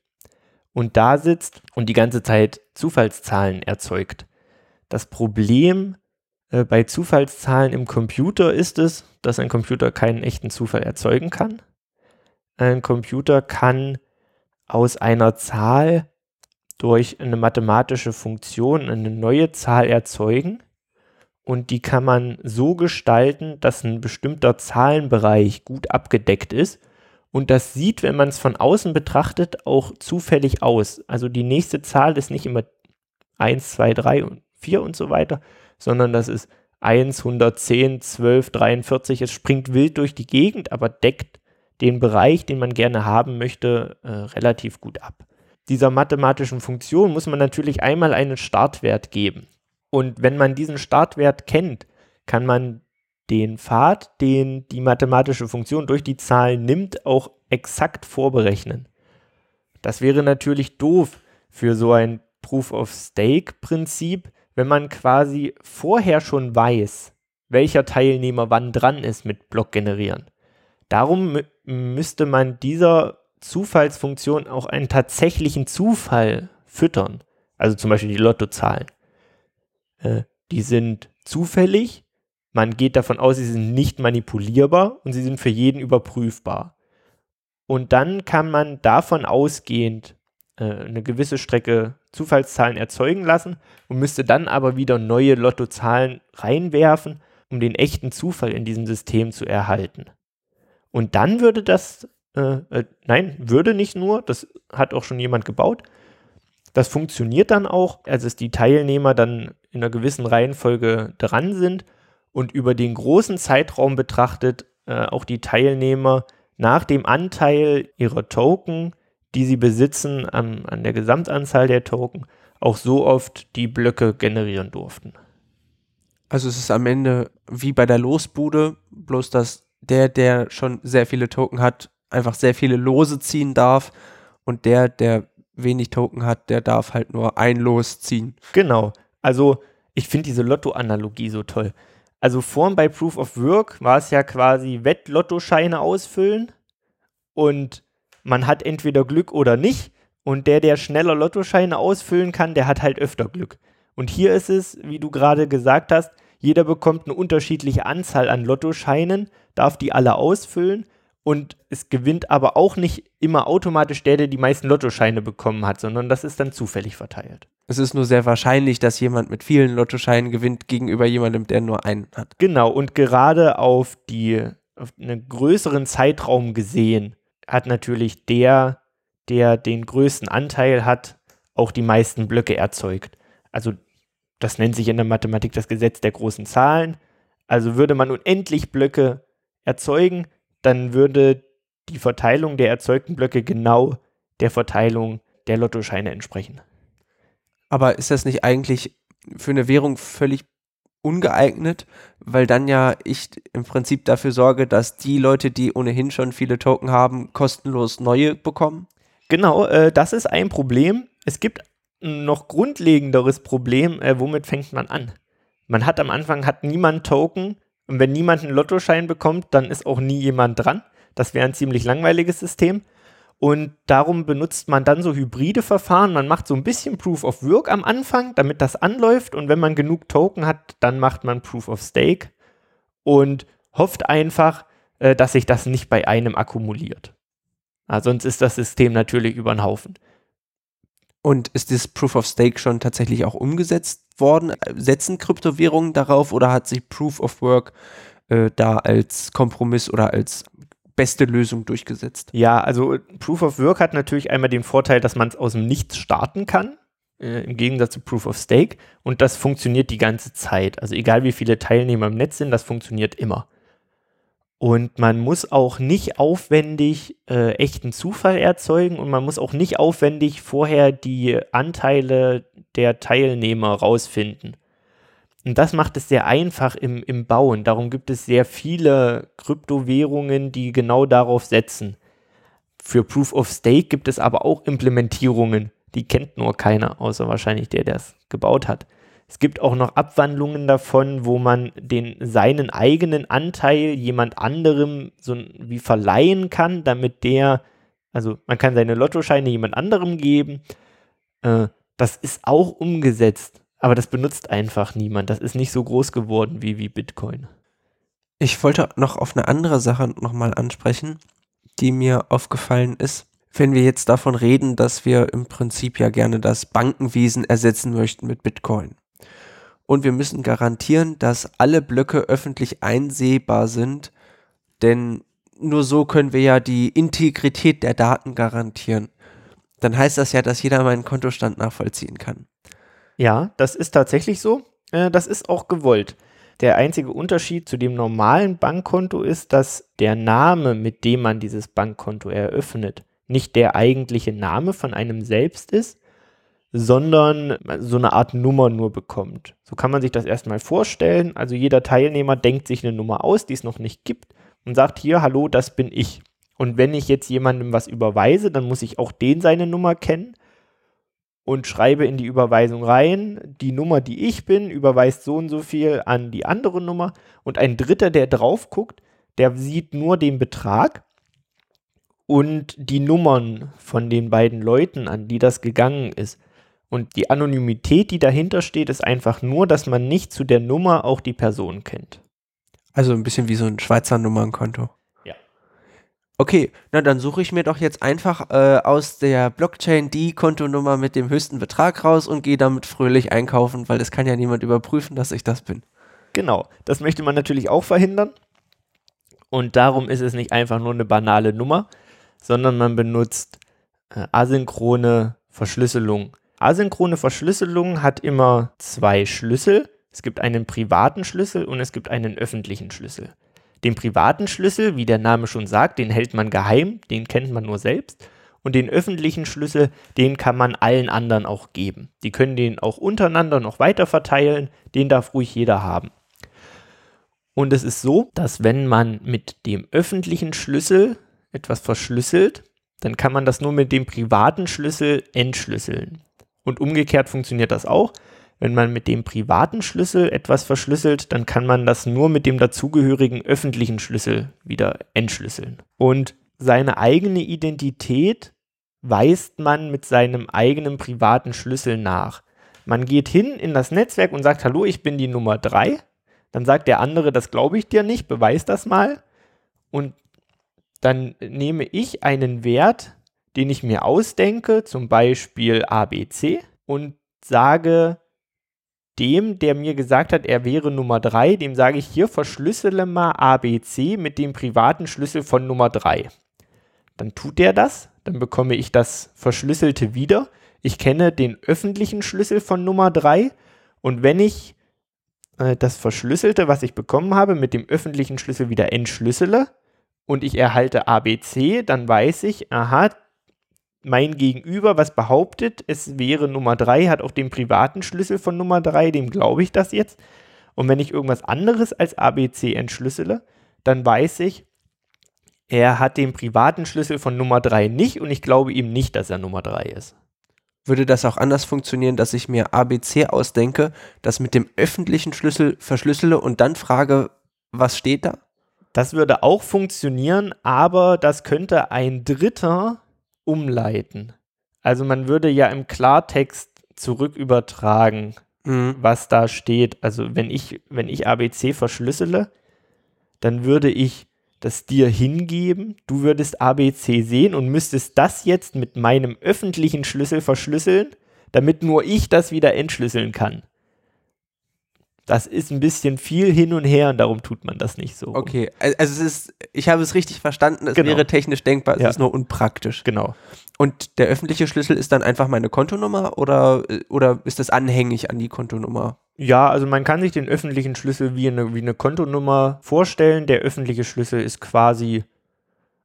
[SPEAKER 3] und da sitzt und die ganze Zeit Zufallszahlen erzeugt. Das Problem äh, bei Zufallszahlen im Computer ist es, dass ein Computer keinen echten Zufall erzeugen kann ein Computer kann aus einer Zahl durch eine mathematische Funktion eine neue Zahl erzeugen und die kann man so gestalten, dass ein bestimmter Zahlenbereich gut abgedeckt ist Und das sieht, wenn man es von außen betrachtet, auch zufällig aus. Also die nächste Zahl ist nicht immer 1, 2, 3 und 4 und so weiter, sondern das ist 1, 110, 12, 43. Es springt wild durch die Gegend, aber deckt den Bereich, den man gerne haben möchte, äh, relativ gut ab. Dieser mathematischen Funktion muss man natürlich einmal einen Startwert geben. Und wenn man diesen Startwert kennt, kann man den Pfad, den die mathematische Funktion durch die Zahlen nimmt, auch exakt vorberechnen. Das wäre natürlich doof für so ein Proof-of-Stake-Prinzip, wenn man quasi vorher schon weiß, welcher Teilnehmer wann dran ist mit Block generieren. Darum müsste man dieser Zufallsfunktion auch einen tatsächlichen Zufall füttern. Also zum Beispiel die Lottozahlen. Äh, die sind zufällig, man geht davon aus, sie sind nicht manipulierbar und sie sind für jeden überprüfbar. Und dann kann man davon ausgehend äh, eine gewisse Strecke Zufallszahlen erzeugen lassen und müsste dann aber wieder neue Lottozahlen reinwerfen, um den echten Zufall in diesem System zu erhalten. Und dann würde das, äh, äh, nein, würde nicht nur, das hat auch schon jemand gebaut. Das funktioniert dann auch, als es die Teilnehmer dann in einer gewissen Reihenfolge dran sind und über den großen Zeitraum betrachtet äh, auch die Teilnehmer nach dem Anteil ihrer Token die sie besitzen, an, an der Gesamtanzahl der Token auch so oft die Blöcke generieren durften.
[SPEAKER 2] Also es ist am Ende wie bei der Losbude, bloß dass der, der schon sehr viele Token hat, einfach sehr viele Lose ziehen darf und der, der wenig Token hat, der darf halt nur ein Los ziehen.
[SPEAKER 3] Genau. Also ich finde diese Lotto-Analogie so toll. Also vorhin bei Proof of Work war es ja quasi Wett-Lottoscheine ausfüllen und man hat entweder Glück oder nicht. Und der, der schneller Lottoscheine ausfüllen kann, der hat halt öfter Glück. Und hier ist es, wie du gerade gesagt hast, jeder bekommt eine unterschiedliche Anzahl an Lottoscheinen, darf die alle ausfüllen und es gewinnt aber auch nicht immer automatisch der, der die meisten Lottoscheine bekommen hat, sondern das ist dann zufällig verteilt.
[SPEAKER 2] Es ist nur sehr wahrscheinlich, dass jemand mit vielen Lottoscheinen gewinnt gegenüber jemandem, der nur einen hat.
[SPEAKER 3] Genau, und gerade auf die auf einen größeren Zeitraum gesehen hat natürlich der, der den größten Anteil hat, auch die meisten Blöcke erzeugt. Also das nennt sich in der Mathematik das Gesetz der großen Zahlen. Also würde man unendlich Blöcke erzeugen, dann würde die Verteilung der erzeugten Blöcke genau der Verteilung der Lottoscheine entsprechen.
[SPEAKER 2] Aber ist das nicht eigentlich für eine Währung völlig ungeeignet, weil dann ja ich im Prinzip dafür sorge, dass die Leute, die ohnehin schon viele Token haben, kostenlos neue bekommen?
[SPEAKER 3] Genau, äh, das ist ein Problem. Es gibt ein noch grundlegenderes Problem, äh, womit fängt man an? Man hat am Anfang hat niemand Token und wenn niemand einen Lottoschein bekommt, dann ist auch nie jemand dran. Das wäre ein ziemlich langweiliges System. Und darum benutzt man dann so hybride Verfahren. Man macht so ein bisschen Proof of Work am Anfang, damit das anläuft. Und wenn man genug Token hat, dann macht man Proof of Stake und hofft einfach, äh, dass sich das nicht bei einem akkumuliert. Ja, sonst ist das System natürlich über den Haufen.
[SPEAKER 2] Und ist das Proof of Stake schon tatsächlich auch umgesetzt worden? Setzen Kryptowährungen darauf oder hat sich Proof of Work äh, da als Kompromiss oder als beste Lösung durchgesetzt.
[SPEAKER 3] Ja, also Proof of Work hat natürlich einmal den Vorteil, dass man es aus dem Nichts starten kann, äh, im Gegensatz zu Proof of Stake. Und das funktioniert die ganze Zeit. Also egal wie viele Teilnehmer im Netz sind, das funktioniert immer. Und man muss auch nicht aufwendig äh, echten Zufall erzeugen und man muss auch nicht aufwendig vorher die Anteile der Teilnehmer rausfinden. Und das macht es sehr einfach im, im Bauen. Darum gibt es sehr viele Kryptowährungen, die genau darauf setzen. Für Proof of Stake gibt es aber auch Implementierungen, die kennt nur keiner, außer wahrscheinlich der, der es gebaut hat. Es gibt auch noch Abwandlungen davon, wo man den seinen eigenen Anteil jemand anderem so wie verleihen kann, damit der, also man kann seine Lottoscheine jemand anderem geben. Äh, das ist auch umgesetzt. Aber das benutzt einfach niemand. Das ist nicht so groß geworden wie, wie Bitcoin.
[SPEAKER 2] Ich wollte noch auf eine andere Sache nochmal ansprechen, die mir aufgefallen ist. Wenn wir jetzt davon reden, dass wir im Prinzip ja gerne das Bankenwesen ersetzen möchten mit Bitcoin. Und wir müssen garantieren, dass alle Blöcke öffentlich einsehbar sind, denn nur so können wir ja die Integrität der Daten garantieren. Dann heißt das ja, dass jeder meinen Kontostand nachvollziehen kann.
[SPEAKER 3] Ja, das ist tatsächlich so. Äh, das ist auch gewollt. Der einzige Unterschied zu dem normalen Bankkonto ist, dass der Name, mit dem man dieses Bankkonto eröffnet, nicht der eigentliche Name von einem selbst ist, sondern so eine Art Nummer nur bekommt. So kann man sich das erstmal vorstellen. Also jeder Teilnehmer denkt sich eine Nummer aus, die es noch nicht gibt und sagt hier, hallo, das bin ich. Und wenn ich jetzt jemandem was überweise, dann muss ich auch den seine Nummer kennen und schreibe in die Überweisung rein, die Nummer, die ich bin, überweist so und so viel an die andere Nummer und ein Dritter, der drauf guckt, der sieht nur den Betrag und die Nummern von den beiden Leuten, an die das gegangen ist. Und die Anonymität, die dahinter steht, ist einfach nur, dass man nicht zu der Nummer auch die Person kennt.
[SPEAKER 2] Also ein bisschen wie so ein Schweizer Nummernkonto.
[SPEAKER 3] Ja.
[SPEAKER 2] Okay, na dann suche ich mir doch jetzt einfach äh, aus der Blockchain die Kontonummer mit dem höchsten Betrag raus und gehe damit fröhlich einkaufen, weil es kann ja niemand überprüfen, dass ich das bin.
[SPEAKER 3] Genau, das möchte man natürlich auch verhindern. Und darum ist es nicht einfach nur eine banale Nummer, sondern man benutzt äh, asynchrone Verschlüsselung. Asynchrone Verschlüsselung hat immer zwei Schlüssel es gibt einen privaten Schlüssel und es gibt einen öffentlichen Schlüssel. Den privaten Schlüssel, wie der Name schon sagt, den hält man geheim, den kennt man nur selbst. Und den öffentlichen Schlüssel, den kann man allen anderen auch geben. Die können den auch untereinander noch weiter verteilen, den darf ruhig jeder haben. Und es ist so, dass wenn man mit dem öffentlichen Schlüssel etwas verschlüsselt, dann kann man das nur mit dem privaten Schlüssel entschlüsseln. Und umgekehrt funktioniert das auch. Wenn man mit dem privaten Schlüssel etwas verschlüsselt, dann kann man das nur mit dem dazugehörigen öffentlichen Schlüssel wieder entschlüsseln. Und seine eigene Identität weist man mit seinem eigenen privaten Schlüssel nach. Man geht hin in das Netzwerk und sagt, hallo, ich bin die Nummer 3. Dann sagt der andere, das glaube ich dir nicht, beweis das mal. Und dann nehme ich einen Wert, den ich mir ausdenke, zum Beispiel ABC, und sage, dem, der mir gesagt hat, er wäre Nummer 3, dem sage ich hier, verschlüssele mal ABC mit dem privaten Schlüssel von Nummer 3. Dann tut er das, dann bekomme ich das Verschlüsselte wieder. Ich kenne den öffentlichen Schlüssel von Nummer 3 und wenn ich äh, das Verschlüsselte, was ich bekommen habe, mit dem öffentlichen Schlüssel wieder entschlüssele und ich erhalte ABC, dann weiß ich, aha, mein Gegenüber, was behauptet, es wäre Nummer 3, hat auch den privaten Schlüssel von Nummer 3, dem glaube ich das jetzt. Und wenn ich irgendwas anderes als ABC entschlüssele, dann weiß ich, er hat den privaten Schlüssel von Nummer 3 nicht und ich glaube ihm nicht, dass er Nummer 3 ist.
[SPEAKER 2] Würde das auch anders funktionieren, dass ich mir ABC ausdenke, das mit dem öffentlichen Schlüssel verschlüssele und dann frage, was steht da?
[SPEAKER 3] Das würde auch funktionieren, aber das könnte ein Dritter umleiten. Also man würde ja im Klartext zurück übertragen, mhm. was da steht. Also wenn ich, wenn ich ABC verschlüssele, dann würde ich das dir hingeben, du würdest ABC sehen und müsstest das jetzt mit meinem öffentlichen Schlüssel verschlüsseln, damit nur ich das wieder entschlüsseln kann das ist ein bisschen viel hin und her und darum tut man das nicht so.
[SPEAKER 2] Okay, also es ist, ich habe es richtig verstanden, es genau. wäre technisch denkbar, es ja. ist nur unpraktisch.
[SPEAKER 3] Genau.
[SPEAKER 2] Und der öffentliche Schlüssel ist dann einfach meine Kontonummer oder, oder ist das anhängig an die Kontonummer?
[SPEAKER 3] Ja, also man kann sich den öffentlichen Schlüssel wie eine, wie eine Kontonummer vorstellen. Der öffentliche Schlüssel ist quasi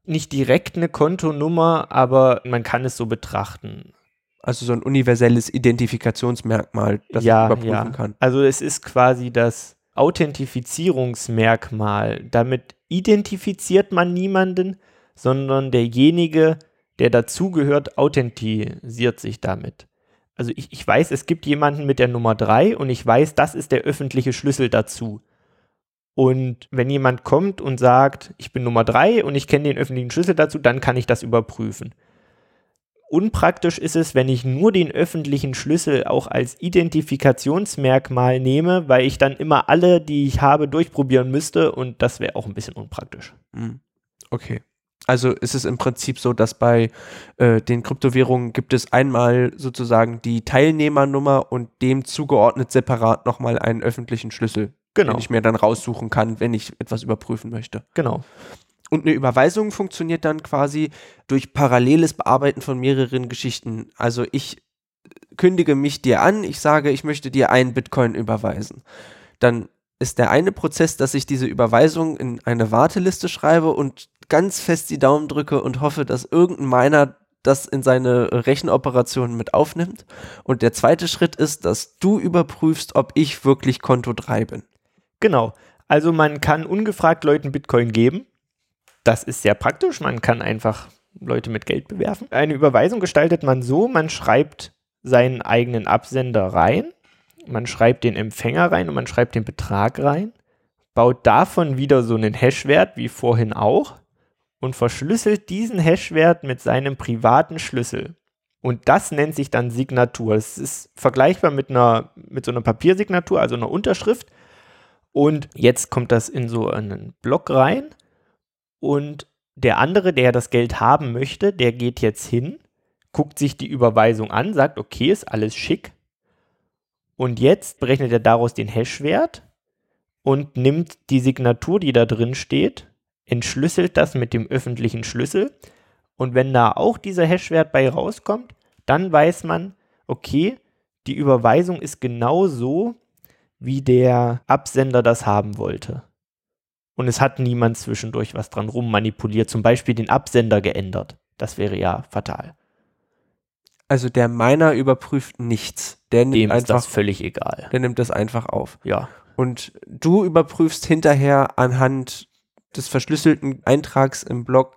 [SPEAKER 3] nicht direkt eine Kontonummer, aber man kann es so betrachten.
[SPEAKER 2] Also so ein universelles Identifikationsmerkmal, das ja, ich überprüfen ja. kann.
[SPEAKER 3] Also es ist quasi das Authentifizierungsmerkmal. Damit identifiziert man niemanden, sondern derjenige, der dazugehört, authentisiert sich damit. Also ich, ich weiß, es gibt jemanden mit der Nummer 3 und ich weiß, das ist der öffentliche Schlüssel dazu. Und wenn jemand kommt und sagt, ich bin Nummer 3 und ich kenne den öffentlichen Schlüssel dazu, dann kann ich das überprüfen. Unpraktisch ist es, wenn ich nur den öffentlichen Schlüssel auch als Identifikationsmerkmal nehme, weil ich dann immer alle, die ich habe, durchprobieren müsste und das wäre auch ein bisschen unpraktisch.
[SPEAKER 2] Hm. Okay. Also ist es im Prinzip so, dass bei äh, den Kryptowährungen gibt es einmal sozusagen die Teilnehmernummer und dem zugeordnet separat nochmal einen öffentlichen Schlüssel,
[SPEAKER 3] genau.
[SPEAKER 2] den ich mir dann raussuchen kann, wenn ich etwas überprüfen möchte.
[SPEAKER 3] Genau.
[SPEAKER 2] Und eine Überweisung funktioniert dann quasi durch paralleles Bearbeiten von mehreren Geschichten. Also ich kündige mich dir an, ich sage, ich möchte dir einen Bitcoin überweisen. Dann ist der eine Prozess, dass ich diese Überweisung in eine Warteliste schreibe und ganz fest die Daumen drücke und hoffe, dass irgendein Miner das in seine Rechenoperationen mit aufnimmt. Und der zweite Schritt ist, dass du überprüfst, ob ich wirklich Konto 3 bin.
[SPEAKER 3] Genau. Also man kann ungefragt Leuten Bitcoin geben. Das ist sehr praktisch. Man kann einfach Leute mit Geld bewerfen. Eine Überweisung gestaltet man so, man schreibt seinen eigenen Absender rein, man schreibt den Empfänger rein und man schreibt den Betrag rein, baut davon wieder so einen Hashwert wie vorhin auch und verschlüsselt diesen Hashwert mit seinem privaten Schlüssel. Und das nennt sich dann Signatur. Es ist vergleichbar mit einer, mit so einer Papiersignatur, also einer Unterschrift. Und jetzt kommt das in so einen Block rein. Und der andere, der das Geld haben möchte, der geht jetzt hin, guckt sich die Überweisung an, sagt, okay, ist alles schick. Und jetzt berechnet er daraus den Hashwert und nimmt die Signatur, die da drin steht, entschlüsselt das mit dem öffentlichen Schlüssel. Und wenn da auch dieser Hashwert bei rauskommt, dann weiß man, okay, die Überweisung ist genau so, wie der Absender das haben wollte. Und es hat niemand zwischendurch was dran rummanipuliert, zum Beispiel den Absender geändert. Das wäre ja fatal.
[SPEAKER 2] Also der Miner überprüft nichts. Der nimmt
[SPEAKER 3] Dem
[SPEAKER 2] einfach,
[SPEAKER 3] ist das völlig egal.
[SPEAKER 2] der nimmt das einfach auf.
[SPEAKER 3] Ja,
[SPEAKER 2] Und du überprüfst hinterher anhand des verschlüsselten Eintrags im Blog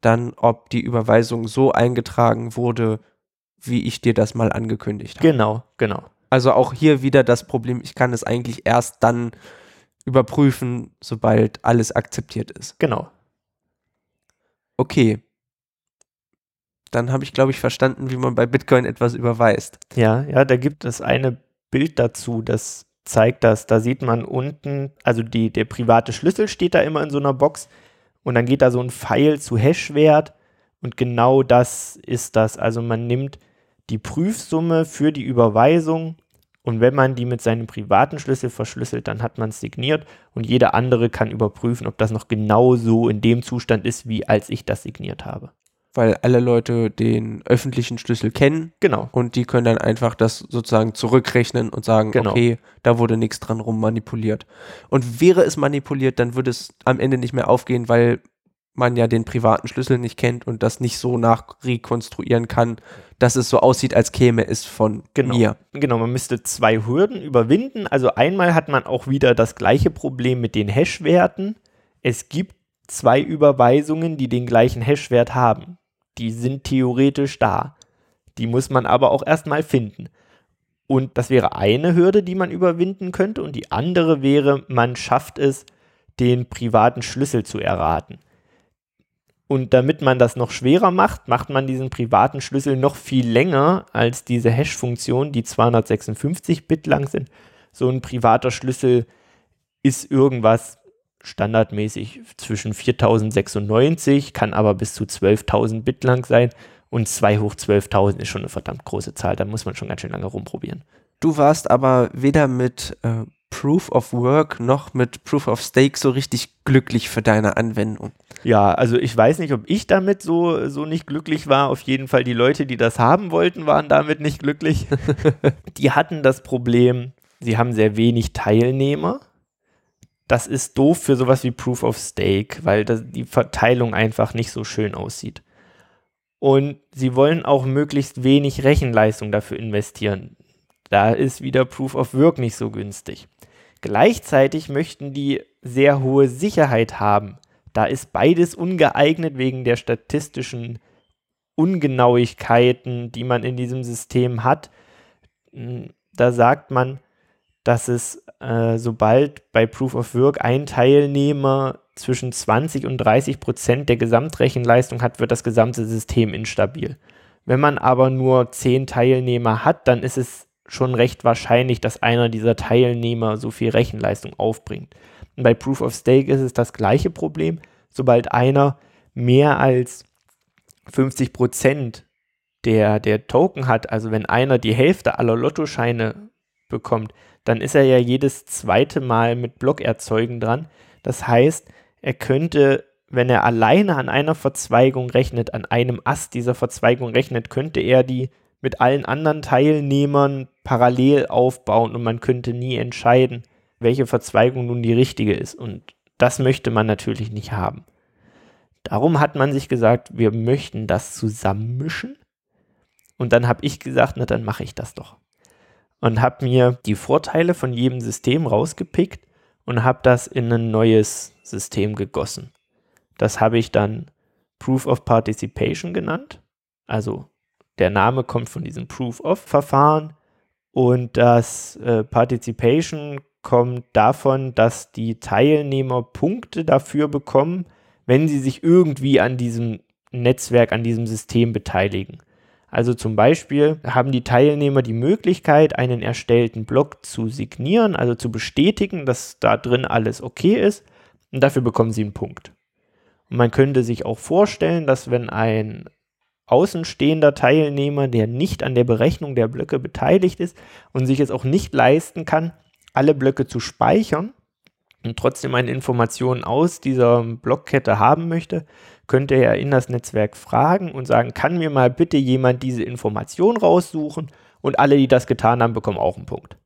[SPEAKER 2] dann, ob die Überweisung so eingetragen wurde, wie ich dir das mal angekündigt habe.
[SPEAKER 3] genau, genau.
[SPEAKER 2] Also auch hier wieder das Problem, ich kann es eigentlich erst dann überprüfen, sobald alles akzeptiert ist.
[SPEAKER 3] Genau.
[SPEAKER 2] Okay. Dann habe ich, glaube ich, verstanden, wie man bei Bitcoin etwas überweist.
[SPEAKER 3] Ja, ja, da gibt es eine Bild dazu, das zeigt das. Da sieht man unten, also die, der private Schlüssel steht da immer in so einer Box und dann geht da so ein Pfeil zu Hashwert und genau das ist das. Also man nimmt die Prüfsumme für die Überweisung und wenn man die mit seinem privaten Schlüssel verschlüsselt, dann hat man es signiert und jeder andere kann überprüfen, ob das noch genau so in dem Zustand ist, wie als ich das signiert habe.
[SPEAKER 2] Weil alle Leute den öffentlichen Schlüssel kennen
[SPEAKER 3] Genau.
[SPEAKER 2] und die können dann einfach das sozusagen zurückrechnen und sagen,
[SPEAKER 3] Genau.
[SPEAKER 2] okay, da wurde nichts dran rum manipuliert. Und wäre es manipuliert, dann würde es am Ende nicht mehr aufgehen, weil man ja den privaten Schlüssel nicht kennt und das nicht so nachrekonstruieren kann, dass es so aussieht, als käme es von
[SPEAKER 3] Genau.
[SPEAKER 2] mir.
[SPEAKER 3] Genau, man müsste zwei Hürden überwinden. Also einmal hat man auch wieder das gleiche Problem mit den Hashwerten. Es gibt zwei Überweisungen, die den gleichen Hashwert haben. Die sind theoretisch da. Die muss man aber auch erstmal finden. Und das wäre eine Hürde, die man überwinden könnte. Und die andere wäre, man schafft es, den privaten Schlüssel zu erraten. Und damit man das noch schwerer macht, macht man diesen privaten Schlüssel noch viel länger als diese Hash-Funktion, die 256 Bit lang sind. So ein privater Schlüssel ist irgendwas standardmäßig zwischen 4096, kann aber bis zu 12.000 Bit lang sein. Und 2 hoch 12.000 ist schon eine verdammt große Zahl. Da muss man schon ganz schön lange rumprobieren.
[SPEAKER 2] Du warst aber weder mit äh, Proof of Work noch mit Proof of Stake so richtig glücklich für deine Anwendung.
[SPEAKER 3] Ja, also ich weiß nicht, ob ich damit so, so nicht glücklich war. Auf jeden Fall die Leute, die das haben wollten, waren damit nicht glücklich. die hatten das Problem, sie haben sehr wenig Teilnehmer. Das ist doof für sowas wie Proof of Stake, weil das, die Verteilung einfach nicht so schön aussieht. Und sie wollen auch möglichst wenig Rechenleistung dafür investieren. Da ist wieder Proof of Work nicht so günstig. Gleichzeitig möchten die sehr hohe Sicherheit haben. Da ist beides ungeeignet wegen der statistischen Ungenauigkeiten, die man in diesem System hat. Hm, Da sagt man, dass es, äh, sobald bei Proof of Work ein Teilnehmer zwischen 20 und 30 Prozent der Gesamtrechenleistung hat, wird das gesamte System instabil. Wenn man aber nur 10 Teilnehmer hat, dann ist es schon recht wahrscheinlich, dass einer dieser Teilnehmer so viel Rechenleistung aufbringt. Und bei Proof of Stake ist es das gleiche Problem. Sobald einer mehr als 50 Prozent der, der Token hat, also wenn einer die Hälfte aller Lottoscheine bekommt, dann ist er ja jedes zweite Mal mit Blockerzeugen dran. Das heißt, er könnte, wenn er alleine an einer Verzweigung rechnet, an einem Ast dieser Verzweigung rechnet, könnte er die mit allen anderen Teilnehmern parallel aufbauen und man könnte nie entscheiden, welche Verzweigung nun die richtige ist. Und das möchte man natürlich nicht haben. Darum hat man sich gesagt, wir möchten das zusammenmischen. Und dann habe ich gesagt, na dann mache ich das doch. Und habe mir die Vorteile von jedem System rausgepickt und habe das in ein neues System gegossen. Das habe ich dann Proof of Participation genannt. Also der Name kommt von diesem Proof of Verfahren und das äh, Participation kommt davon, dass die Teilnehmer Punkte dafür bekommen, wenn sie sich irgendwie an diesem Netzwerk, an diesem System beteiligen. Also zum Beispiel haben die Teilnehmer die Möglichkeit, einen erstellten Block zu signieren, also zu bestätigen, dass da drin alles okay ist. Und dafür bekommen sie einen Punkt. Und man könnte sich auch vorstellen, dass wenn ein außenstehender Teilnehmer, der nicht an der Berechnung der Blöcke beteiligt ist und sich es auch nicht leisten kann, alle Blöcke zu speichern und trotzdem eine Information aus dieser Blockkette haben möchte, könnte er in das Netzwerk fragen und sagen, kann mir mal bitte jemand diese Information raussuchen und alle, die das getan haben, bekommen auch einen Punkt.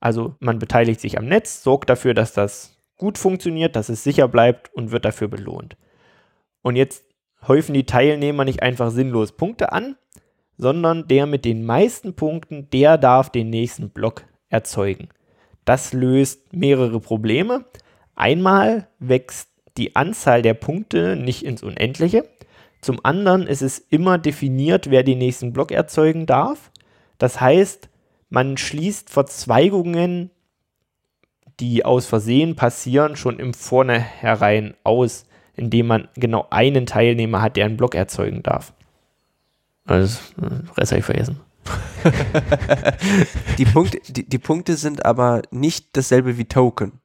[SPEAKER 3] Also man beteiligt sich am Netz, sorgt dafür, dass das gut funktioniert, dass es sicher bleibt und wird dafür belohnt. Und jetzt häufen die Teilnehmer nicht einfach sinnlos Punkte an, sondern der mit den meisten Punkten, der darf den nächsten Block erzeugen. Das löst mehrere Probleme. Einmal wächst die Anzahl der Punkte nicht ins Unendliche. Zum anderen ist es immer definiert, wer den nächsten Block erzeugen darf. Das heißt, man schließt Verzweigungen, die aus Versehen passieren, schon im Vornherein aus indem man genau einen Teilnehmer hat, der einen Block erzeugen darf. Also, das Rest habe ich vergessen.
[SPEAKER 2] die, Punkte, die, die, Punkte sind aber nicht dasselbe wie Token.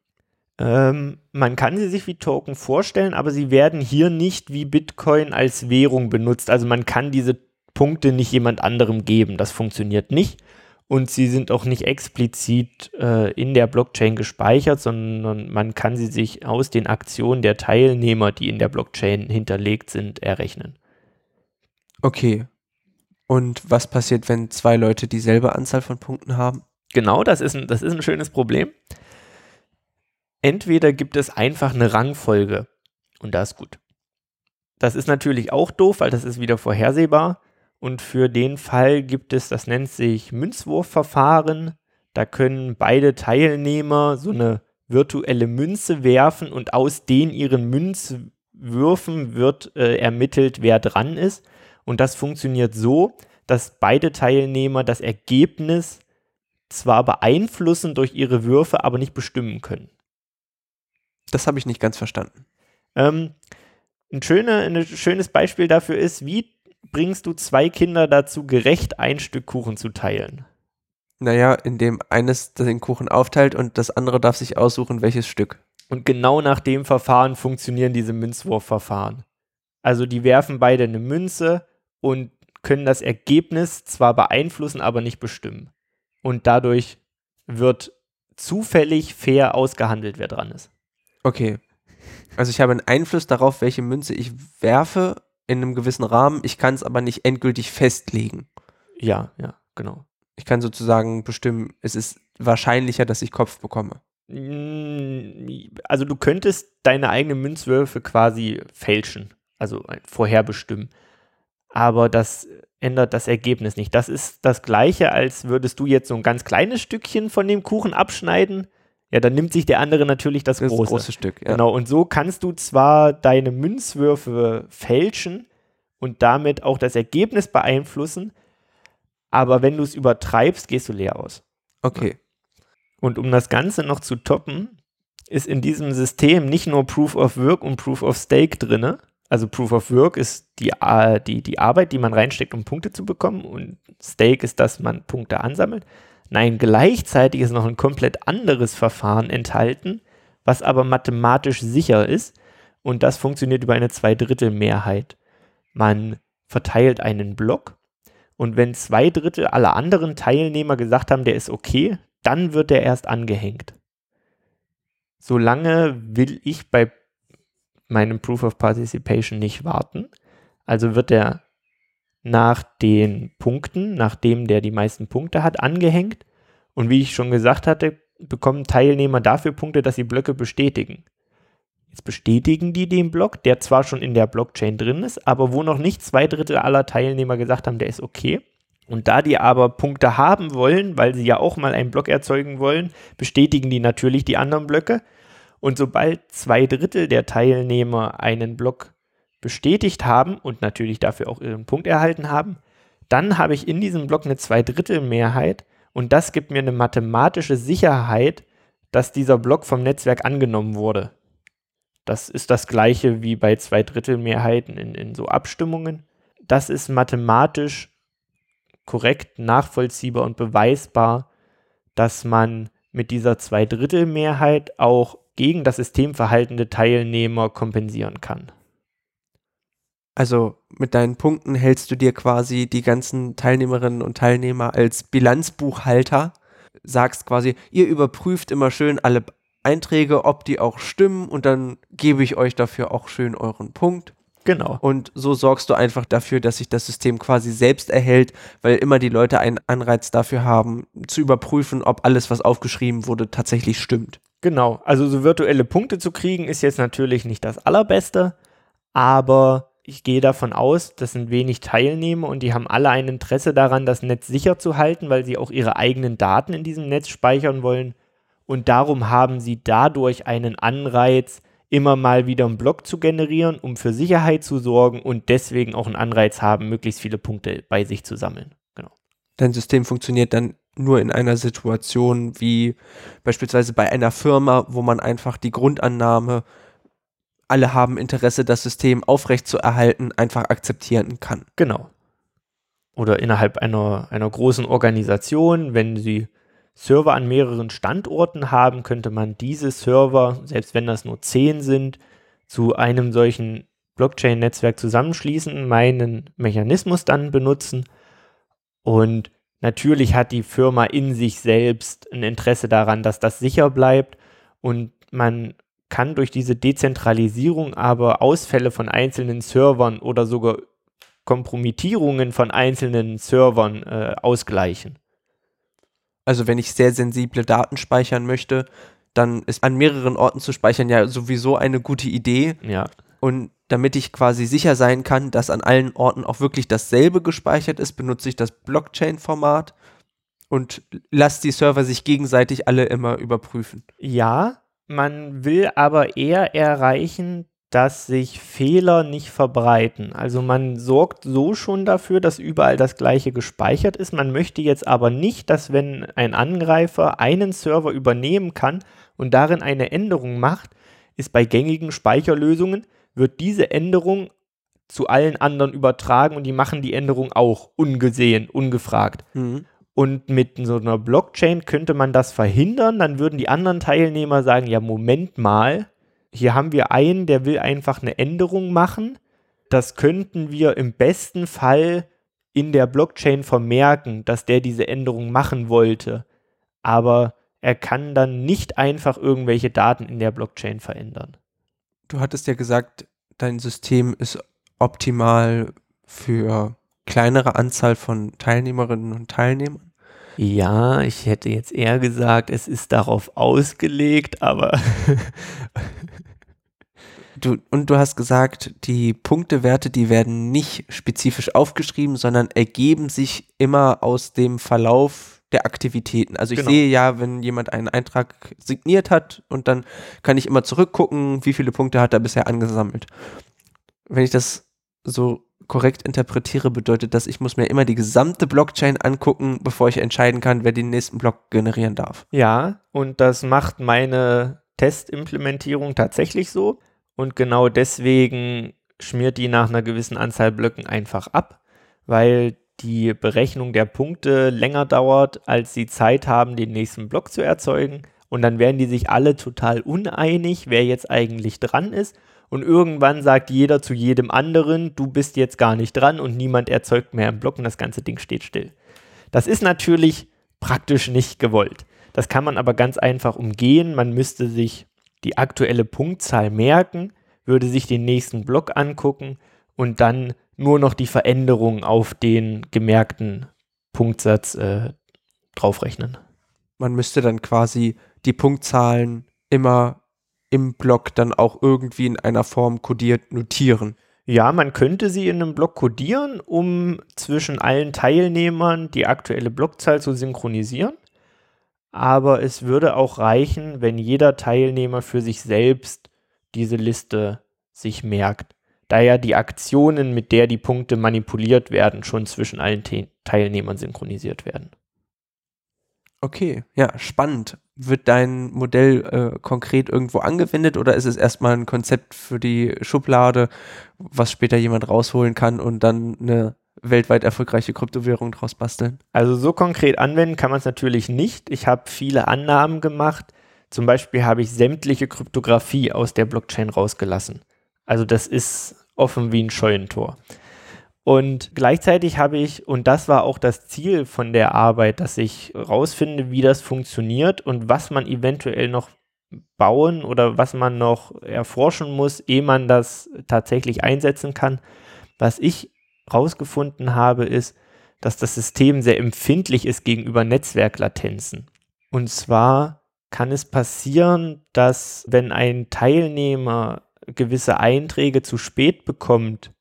[SPEAKER 3] Ähm, man kann sie sich wie Token vorstellen, aber sie werden hier nicht wie Bitcoin als Währung benutzt. Also man kann diese Punkte nicht jemand anderem geben. Das funktioniert nicht und sie sind auch nicht explizit äh, in der Blockchain gespeichert, sondern man kann sie sich aus den Aktionen der Teilnehmer, die in der Blockchain hinterlegt sind, errechnen.
[SPEAKER 2] Okay. Und was passiert, wenn zwei Leute dieselbe Anzahl von Punkten haben?
[SPEAKER 3] Genau, das ist ein, das ist ein schönes Problem. Entweder gibt es einfach eine Rangfolge und das ist gut. Das ist natürlich auch doof, weil das ist wieder vorhersehbar. Und für den Fall gibt es, das nennt sich Münzwurfverfahren. Da können beide Teilnehmer so eine virtuelle Münze werfen und aus den ihren Münzwürfen wird äh, ermittelt, wer dran ist. Und das funktioniert so, dass beide Teilnehmer das Ergebnis zwar beeinflussen durch ihre Würfe, aber nicht bestimmen können.
[SPEAKER 2] Das habe ich nicht ganz verstanden.
[SPEAKER 3] Ähm, ein, schöne, ein schönes Beispiel dafür ist, wie bringst du zwei Kinder dazu, gerecht ein Stück Kuchen zu teilen?
[SPEAKER 2] Naja, indem eines den Kuchen aufteilt und das andere darf sich aussuchen, welches Stück.
[SPEAKER 3] Und genau nach dem Verfahren funktionieren diese Münzwurfverfahren. Also die werfen beide eine Münze und können das Ergebnis zwar beeinflussen, aber nicht bestimmen. Und dadurch wird zufällig fair ausgehandelt, wer dran ist.
[SPEAKER 2] Okay. Also ich habe einen Einfluss darauf, welche Münze ich werfe in einem gewissen Rahmen. Ich kann es aber nicht endgültig festlegen.
[SPEAKER 3] Ja, ja, genau.
[SPEAKER 2] Ich kann sozusagen bestimmen, es ist wahrscheinlicher, dass ich Kopf bekomme.
[SPEAKER 3] Mm, also du könntest deine eigenen Münzwürfe quasi fälschen, also vorherbestimmen. Aber das ändert das Ergebnis nicht. Das ist das gleiche, als würdest du jetzt so ein ganz kleines Stückchen von dem Kuchen abschneiden ja, dann nimmt sich der andere natürlich das, das große.
[SPEAKER 2] große Stück.
[SPEAKER 3] Ja. Genau, und so kannst du zwar deine Münzwürfe fälschen und damit auch das Ergebnis beeinflussen, aber wenn du es übertreibst, gehst du leer aus.
[SPEAKER 2] Okay.
[SPEAKER 3] Und um das Ganze noch zu toppen, ist in diesem System nicht nur Proof of Work und Proof of Stake drin. Also Proof of Work ist die, die, die Arbeit, die man reinsteckt, um Punkte zu bekommen. Und Stake ist, dass man Punkte ansammelt. Nein, gleichzeitig ist noch ein komplett anderes Verfahren enthalten, was aber mathematisch sicher ist und das funktioniert über eine Zweidrittelmehrheit. Man verteilt einen Block und wenn zwei Drittel aller anderen Teilnehmer gesagt haben, der ist okay, dann wird er erst angehängt. Solange will ich bei meinem Proof of Participation nicht warten. Also wird er nach den Punkten, nachdem der die meisten Punkte hat, angehängt. Und wie ich schon gesagt hatte, bekommen Teilnehmer dafür Punkte, dass sie Blöcke bestätigen. Jetzt bestätigen die den Block, der zwar schon in der Blockchain drin ist, aber wo noch nicht zwei Drittel aller Teilnehmer gesagt haben, der ist okay. Und da die aber Punkte haben wollen, weil sie ja auch mal einen Block erzeugen wollen, bestätigen die natürlich die anderen Blöcke. Und sobald zwei Drittel der Teilnehmer einen Block bestätigt haben und natürlich dafür auch ihren Punkt erhalten haben, dann habe ich in diesem Block eine Zweidrittelmehrheit und das gibt mir eine mathematische Sicherheit, dass dieser Block vom Netzwerk angenommen wurde. Das ist das gleiche wie bei Zweidrittelmehrheiten in, in so Abstimmungen. Das ist mathematisch korrekt, nachvollziehbar und beweisbar, dass man mit dieser Zweidrittelmehrheit auch gegen das System verhaltende Teilnehmer kompensieren kann.
[SPEAKER 2] Also mit deinen Punkten hältst du dir quasi die ganzen Teilnehmerinnen und Teilnehmer als Bilanzbuchhalter, sagst quasi, ihr überprüft immer schön alle Einträge, ob die auch stimmen und dann gebe ich euch dafür auch schön euren Punkt.
[SPEAKER 3] Genau.
[SPEAKER 2] Und so sorgst du einfach dafür, dass sich das System quasi selbst erhält, weil immer die Leute einen Anreiz dafür haben, zu überprüfen, ob alles, was aufgeschrieben wurde, tatsächlich stimmt.
[SPEAKER 3] Genau. Also so virtuelle Punkte zu kriegen, ist jetzt natürlich nicht das Allerbeste, aber ich gehe davon aus, das sind wenig Teilnehmer und die haben alle ein Interesse daran, das Netz sicher zu halten, weil sie auch ihre eigenen Daten in diesem Netz speichern wollen. Und darum haben sie dadurch einen Anreiz, immer mal wieder einen Block zu generieren, um für Sicherheit zu sorgen und deswegen auch einen Anreiz haben, möglichst viele Punkte bei sich zu sammeln. Genau.
[SPEAKER 2] Dein System funktioniert dann nur in einer Situation wie beispielsweise bei einer Firma, wo man einfach die Grundannahme alle haben Interesse, das System aufrechtzuerhalten, einfach akzeptieren kann.
[SPEAKER 3] Genau. Oder innerhalb einer, einer großen Organisation, wenn sie Server an mehreren Standorten haben, könnte man diese Server, selbst wenn das nur zehn sind, zu einem solchen Blockchain-Netzwerk zusammenschließen, meinen Mechanismus dann benutzen. Und natürlich hat die Firma in sich selbst ein Interesse daran, dass das sicher bleibt und man kann durch diese Dezentralisierung aber Ausfälle von einzelnen Servern oder sogar Kompromittierungen von einzelnen Servern äh, ausgleichen.
[SPEAKER 2] Also wenn ich sehr sensible Daten speichern möchte, dann ist an mehreren Orten zu speichern ja sowieso eine gute Idee.
[SPEAKER 3] Ja.
[SPEAKER 2] Und damit ich quasi sicher sein kann, dass an allen Orten auch wirklich dasselbe gespeichert ist, benutze ich das Blockchain-Format und lasse die Server sich gegenseitig alle immer überprüfen.
[SPEAKER 3] Ja, man will aber eher erreichen, dass sich Fehler nicht verbreiten. Also man sorgt so schon dafür, dass überall das gleiche gespeichert ist. Man möchte jetzt aber nicht, dass wenn ein Angreifer einen Server übernehmen kann und darin eine Änderung macht, ist bei gängigen Speicherlösungen, wird diese Änderung zu allen anderen übertragen und die machen die Änderung auch ungesehen, ungefragt. Mhm. Und mit so einer Blockchain könnte man das verhindern. Dann würden die anderen Teilnehmer sagen, ja, Moment mal, hier haben wir einen, der will einfach eine Änderung machen. Das könnten wir im besten Fall in der Blockchain vermerken, dass der diese Änderung machen wollte. Aber er kann dann nicht einfach irgendwelche Daten in der Blockchain verändern.
[SPEAKER 2] Du hattest ja gesagt, dein System ist optimal für kleinere Anzahl von Teilnehmerinnen und Teilnehmern.
[SPEAKER 3] Ja, ich hätte jetzt eher gesagt, es ist darauf ausgelegt, aber.
[SPEAKER 2] du, und du hast gesagt, die Punktewerte, die werden nicht spezifisch aufgeschrieben, sondern ergeben sich immer aus dem Verlauf der Aktivitäten. Also ich genau. sehe ja, wenn jemand einen Eintrag signiert hat und dann kann ich immer zurückgucken, wie viele Punkte hat er bisher angesammelt. Wenn ich das so korrekt interpretiere, bedeutet das, ich muss mir immer die gesamte Blockchain angucken, bevor ich entscheiden kann, wer den nächsten Block generieren darf.
[SPEAKER 3] Ja, und das macht meine Testimplementierung tatsächlich so. Und genau deswegen schmiert die nach einer gewissen Anzahl Blöcken einfach ab, weil die Berechnung der Punkte länger dauert, als sie Zeit haben, den nächsten Block zu erzeugen. Und dann werden die sich alle total uneinig, wer jetzt eigentlich dran ist und irgendwann sagt jeder zu jedem anderen, du bist jetzt gar nicht dran und niemand erzeugt mehr im Block und das ganze Ding steht still. Das ist natürlich praktisch nicht gewollt. Das kann man aber ganz einfach umgehen. Man müsste sich die aktuelle Punktzahl merken, würde sich den nächsten Block angucken und dann nur noch die Veränderung auf den gemerkten Punktsatz äh, draufrechnen.
[SPEAKER 2] Man müsste dann quasi die Punktzahlen immer im Block dann auch irgendwie in einer Form kodiert notieren.
[SPEAKER 3] Ja, man könnte sie in einem Block kodieren, um zwischen allen Teilnehmern die aktuelle Blockzahl zu synchronisieren. Aber es würde auch reichen, wenn jeder Teilnehmer für sich selbst diese Liste sich merkt, da ja die Aktionen, mit der die Punkte manipuliert werden, schon zwischen allen Te Teilnehmern synchronisiert werden.
[SPEAKER 2] Okay, ja, spannend. Wird dein Modell äh, konkret irgendwo angewendet oder ist es erstmal ein Konzept für die Schublade, was später jemand rausholen kann und dann eine weltweit erfolgreiche Kryptowährung draus basteln?
[SPEAKER 3] Also so konkret anwenden kann man es natürlich nicht. Ich habe viele Annahmen gemacht. Zum Beispiel habe ich sämtliche Kryptographie aus der Blockchain rausgelassen. Also das ist offen wie ein Scheunentor. Und gleichzeitig habe ich, und das war auch das Ziel von der Arbeit, dass ich rausfinde, wie das funktioniert und was man eventuell noch bauen oder was man noch erforschen muss, ehe man das tatsächlich einsetzen kann. Was ich rausgefunden habe, ist, dass das System sehr empfindlich ist gegenüber Netzwerklatenzen. Und zwar kann es passieren, dass wenn ein Teilnehmer gewisse Einträge zu spät bekommt,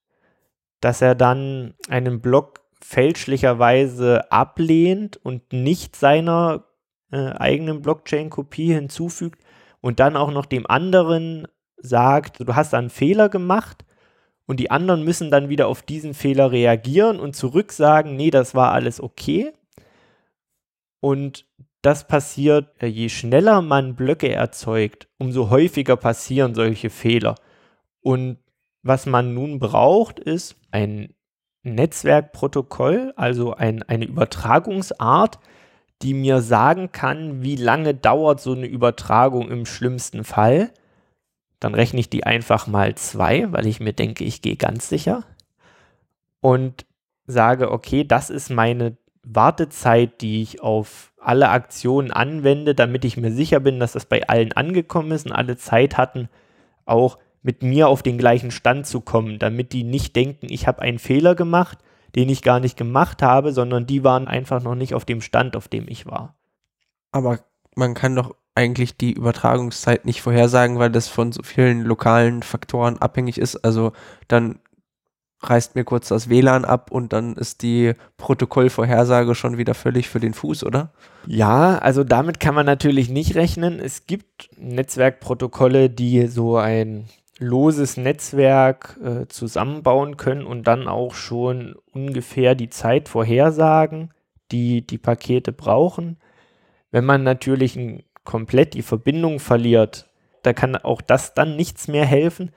[SPEAKER 3] dass er dann einen Block fälschlicherweise ablehnt und nicht seiner äh, eigenen Blockchain-Kopie hinzufügt und dann auch noch dem anderen sagt, du hast einen Fehler gemacht und die anderen müssen dann wieder auf diesen Fehler reagieren und zurück sagen, nee, das war alles okay. Und das passiert, äh, je schneller man Blöcke erzeugt, umso häufiger passieren solche Fehler. Und was man nun braucht, ist ein Netzwerkprotokoll, also ein, eine Übertragungsart, die mir sagen kann, wie lange dauert so eine Übertragung im schlimmsten Fall. Dann rechne ich die einfach mal zwei, weil ich mir denke, ich gehe ganz sicher. Und sage, okay, das ist meine Wartezeit, die ich auf alle Aktionen anwende, damit ich mir sicher bin, dass das bei allen angekommen ist und alle Zeit hatten, auch mit mir auf den gleichen Stand zu kommen, damit die nicht denken, ich habe einen Fehler gemacht, den ich gar nicht gemacht habe, sondern die waren einfach noch nicht auf dem Stand, auf dem ich war.
[SPEAKER 2] Aber man kann doch eigentlich die Übertragungszeit nicht vorhersagen, weil das von so vielen lokalen Faktoren abhängig ist. Also dann reißt mir kurz das WLAN ab und dann ist die Protokollvorhersage schon wieder völlig für den Fuß, oder?
[SPEAKER 3] Ja, also damit kann man natürlich nicht rechnen. Es gibt Netzwerkprotokolle, die so ein loses Netzwerk äh, zusammenbauen können und dann auch schon ungefähr die Zeit vorhersagen, die die Pakete brauchen. Wenn man natürlich ein, komplett die Verbindung verliert, da kann auch das dann nichts mehr helfen.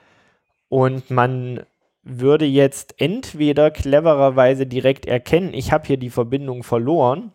[SPEAKER 3] Und man würde jetzt entweder clevererweise direkt erkennen, ich habe hier die Verbindung verloren,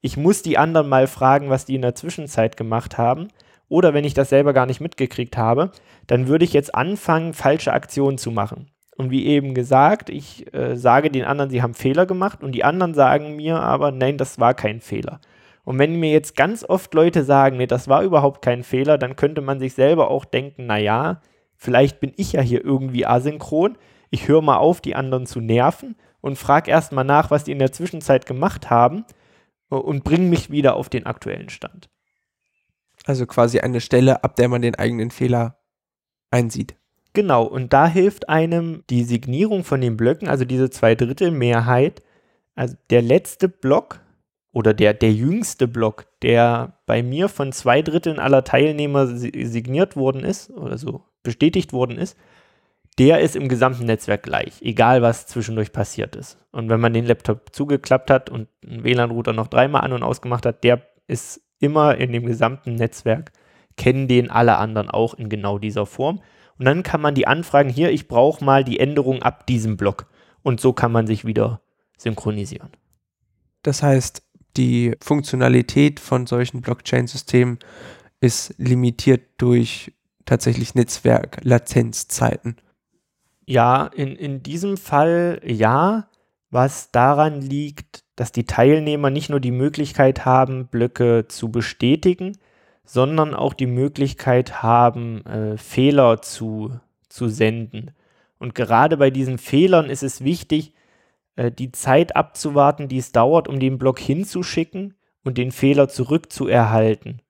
[SPEAKER 3] ich muss die anderen mal fragen, was die in der Zwischenzeit gemacht haben oder wenn ich das selber gar nicht mitgekriegt habe, dann würde ich jetzt anfangen, falsche Aktionen zu machen. Und wie eben gesagt, ich äh, sage den anderen, sie haben Fehler gemacht und die anderen sagen mir aber, nein, das war kein Fehler. Und wenn mir jetzt ganz oft Leute sagen, nee, das war überhaupt kein Fehler, dann könnte man sich selber auch denken, naja, vielleicht bin ich ja hier irgendwie asynchron. Ich höre mal auf, die anderen zu nerven und frage erstmal nach, was die in der Zwischenzeit gemacht haben äh, und bringe mich wieder auf den aktuellen Stand.
[SPEAKER 2] Also quasi eine Stelle, ab der man den eigenen Fehler einsieht.
[SPEAKER 3] Genau, und da hilft einem die Signierung von den Blöcken, also diese Zweidrittelmehrheit. Also der letzte Block oder der, der jüngste Block, der bei mir von zwei Dritteln aller Teilnehmer signiert worden ist oder so bestätigt worden ist, der ist im gesamten Netzwerk gleich, egal was zwischendurch passiert ist. Und wenn man den Laptop zugeklappt hat und einen WLAN-Router noch dreimal an und ausgemacht hat, der ist immer in dem gesamten Netzwerk, kennen den alle anderen auch in genau dieser Form. Und dann kann man die anfragen, hier, ich brauche mal die Änderung ab diesem Block. Und so kann man sich wieder synchronisieren.
[SPEAKER 2] Das heißt, die Funktionalität von solchen Blockchain-Systemen ist limitiert durch tatsächlich Netzwerk-Latenzzeiten.
[SPEAKER 3] Ja, in, in diesem Fall ja, was daran liegt, dass die Teilnehmer nicht nur die Möglichkeit haben, Blöcke zu bestätigen, sondern auch die Möglichkeit haben, äh, Fehler zu, zu senden. Und gerade bei diesen Fehlern ist es wichtig, äh, die Zeit abzuwarten, die es dauert, um den Block hinzuschicken und den Fehler zurückzuerhalten.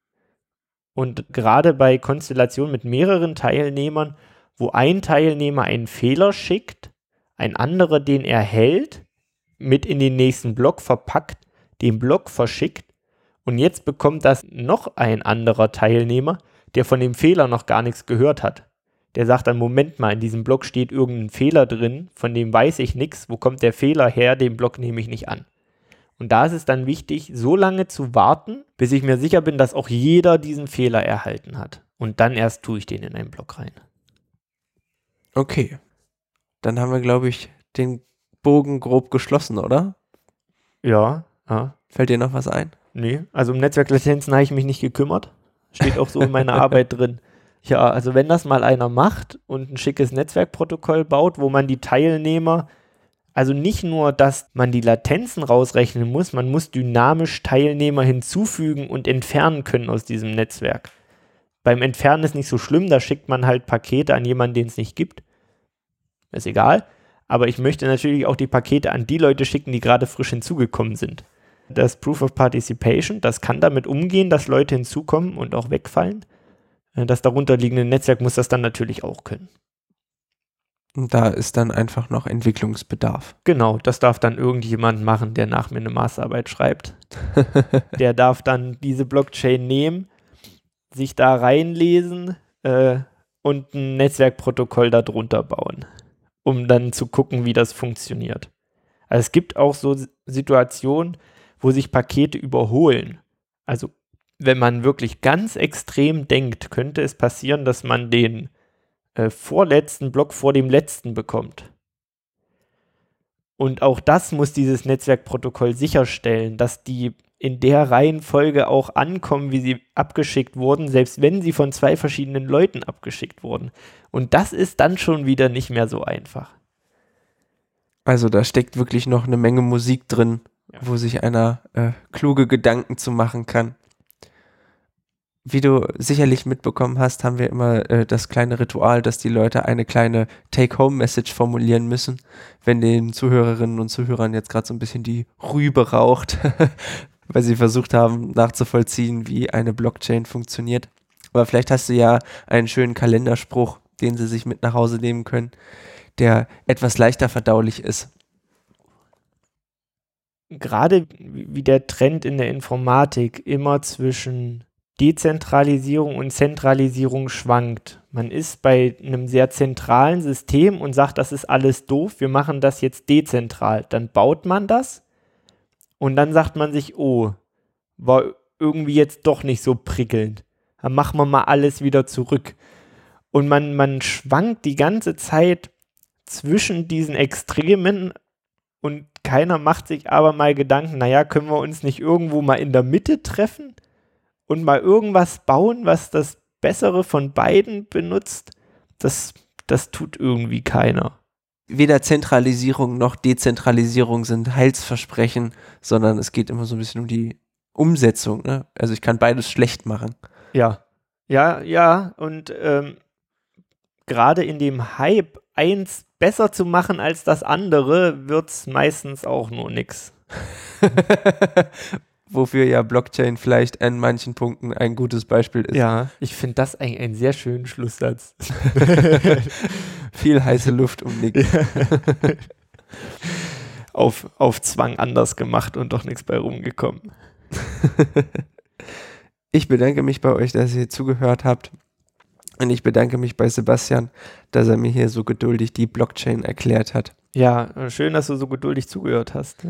[SPEAKER 3] Und gerade bei Konstellationen mit mehreren Teilnehmern, wo ein Teilnehmer einen Fehler schickt, ein anderer den erhält, mit in den nächsten Block verpackt, den Block verschickt und jetzt bekommt das noch ein anderer Teilnehmer, der von dem Fehler noch gar nichts gehört hat. Der sagt dann, Moment mal, in diesem Block steht irgendein Fehler drin, von dem weiß ich nichts, wo kommt der Fehler her, den Block nehme ich nicht an. Und da ist es dann wichtig, so lange zu warten, bis ich mir sicher bin, dass auch jeder diesen Fehler erhalten hat. Und dann erst tue ich den in einen Block rein.
[SPEAKER 2] Okay. Dann haben wir, glaube ich, den Bogen grob geschlossen, oder?
[SPEAKER 3] Ja, ja.
[SPEAKER 2] Fällt dir noch was ein?
[SPEAKER 3] Nee, also um Netzwerklatenzen habe ich mich nicht gekümmert. Steht auch so in meiner Arbeit drin. Ja, also wenn das mal einer macht und ein schickes Netzwerkprotokoll baut, wo man die Teilnehmer, also nicht nur, dass man die Latenzen rausrechnen muss, man muss dynamisch Teilnehmer hinzufügen und entfernen können aus diesem Netzwerk. Beim Entfernen ist nicht so schlimm, da schickt man halt Pakete an jemanden, den es nicht gibt. Ist egal. Aber ich möchte natürlich auch die Pakete an die Leute schicken, die gerade frisch hinzugekommen sind. Das Proof of Participation, das kann damit umgehen, dass Leute hinzukommen und auch wegfallen. Äh, das darunterliegende Netzwerk muss das dann natürlich auch können.
[SPEAKER 2] Und da ist dann einfach noch Entwicklungsbedarf.
[SPEAKER 3] Genau, das darf dann irgendjemand machen, der nach mir eine Masterarbeit schreibt. der darf dann diese Blockchain nehmen, sich da reinlesen äh, und ein Netzwerkprotokoll darunter bauen, um dann zu gucken, wie das funktioniert. Also es gibt auch so Situationen, wo sich Pakete überholen. Also wenn man wirklich ganz extrem denkt, könnte es passieren, dass man den äh, vorletzten Block vor dem letzten bekommt. Und auch das muss dieses Netzwerkprotokoll sicherstellen, dass die in der Reihenfolge auch ankommen, wie sie abgeschickt wurden, selbst wenn sie von zwei verschiedenen Leuten abgeschickt wurden. Und das ist dann schon wieder nicht mehr so einfach.
[SPEAKER 2] Also da steckt wirklich noch eine Menge Musik drin, ja. wo sich einer äh, kluge Gedanken zu machen kann. Wie du sicherlich mitbekommen hast, haben wir immer äh, das kleine Ritual, dass die Leute eine kleine Take-Home-Message formulieren müssen, wenn den Zuhörerinnen und Zuhörern jetzt gerade so ein bisschen die Rübe raucht, weil sie versucht haben nachzuvollziehen, wie eine Blockchain funktioniert. Aber vielleicht hast du ja einen schönen Kalenderspruch, den sie sich mit nach Hause nehmen können, der etwas leichter verdaulich ist
[SPEAKER 3] gerade wie der Trend in der Informatik immer zwischen Dezentralisierung und Zentralisierung schwankt. Man ist bei einem sehr zentralen System und sagt, das ist alles doof, wir machen das jetzt dezentral. Dann baut man das und dann sagt man sich, oh, war irgendwie jetzt doch nicht so prickelnd. Dann machen wir mal alles wieder zurück. Und man, man schwankt die ganze Zeit zwischen diesen Extremen und keiner macht sich aber mal Gedanken, naja, können wir uns nicht irgendwo mal in der Mitte treffen und mal irgendwas bauen, was das Bessere von beiden benutzt? Das, das tut irgendwie keiner.
[SPEAKER 2] Weder Zentralisierung noch Dezentralisierung sind Heilsversprechen, sondern es geht immer so ein bisschen um die Umsetzung. Ne? Also ich kann beides schlecht machen.
[SPEAKER 3] Ja, ja, ja. Und ähm, gerade in dem Hype eins besser zu machen als das andere, wird es meistens auch nur nix.
[SPEAKER 2] Wofür ja Blockchain vielleicht an manchen Punkten ein gutes Beispiel ist.
[SPEAKER 3] Ja, ich finde das eigentlich einen sehr schönen Schlusssatz.
[SPEAKER 2] Viel heiße Luft um nichts.
[SPEAKER 3] auf, auf Zwang anders gemacht und doch nichts bei rumgekommen.
[SPEAKER 2] ich bedanke mich bei euch, dass ihr zugehört habt. Und ich bedanke mich bei Sebastian, dass er mir hier so geduldig die Blockchain erklärt hat.
[SPEAKER 3] Ja, schön, dass du so geduldig zugehört hast.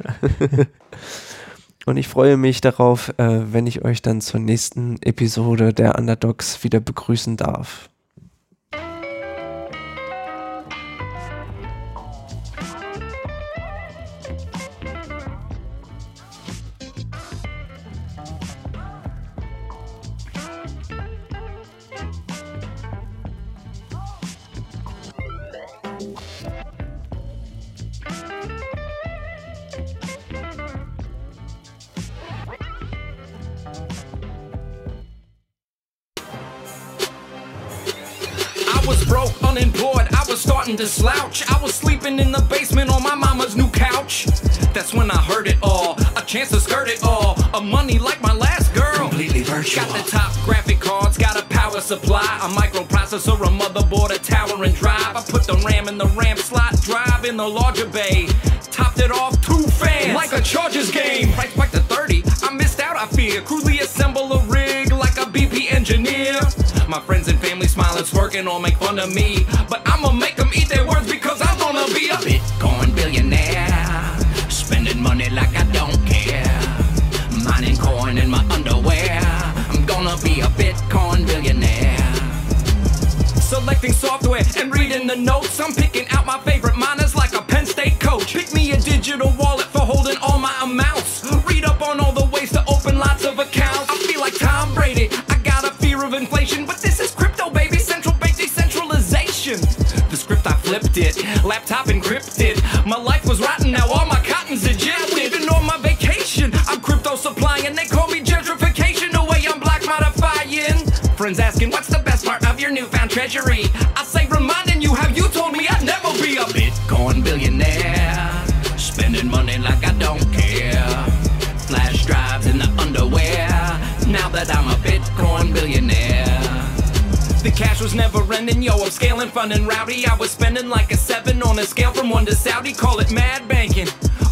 [SPEAKER 2] Und ich freue mich darauf, äh, wenn ich euch dann zur nächsten Episode der Underdogs wieder begrüßen darf.
[SPEAKER 4] Starting to slouch. I was sleeping in the basement on my mama's new couch. That's when I heard it all. A chance to skirt it all. A money like my last girl.
[SPEAKER 5] Completely virtual.
[SPEAKER 4] Got the top graphic cards, got a power supply, a microprocessor, a motherboard, a tower and drive. I put the RAM in the RAM slot, drive in the larger bay. Topped it off two fans, like a Chargers game. Price back to 30, I missed out, I fear. Crudely assemble a rig like a BP engineer. My friends and family smiling, smirking, all make fun of me. But I'ma make a Bitcoin billionaire. Selecting software and reading the notes. I'm picking out my favorite miners like a Penn State coach. Pick me a digital wallet for holding all my amounts. Read up on all the ways to open lots of accounts. I feel like Tom Brady. I got a fear of inflation, but this is crypto, baby. Central bank decentralization. The script I flipped it, laptop encrypted. My life Friends asking, what's the best part of your newfound treasury? I say, reminding you how you told me I'd never be a Bitcoin billionaire. Spending money like I don't care. Flash drives in the underwear. Now that I'm a Bitcoin billionaire. The cash was never ending, yo. I'm scaling, fun and rowdy. I was spending like a seven on a scale from one to Saudi. Call it mad banking.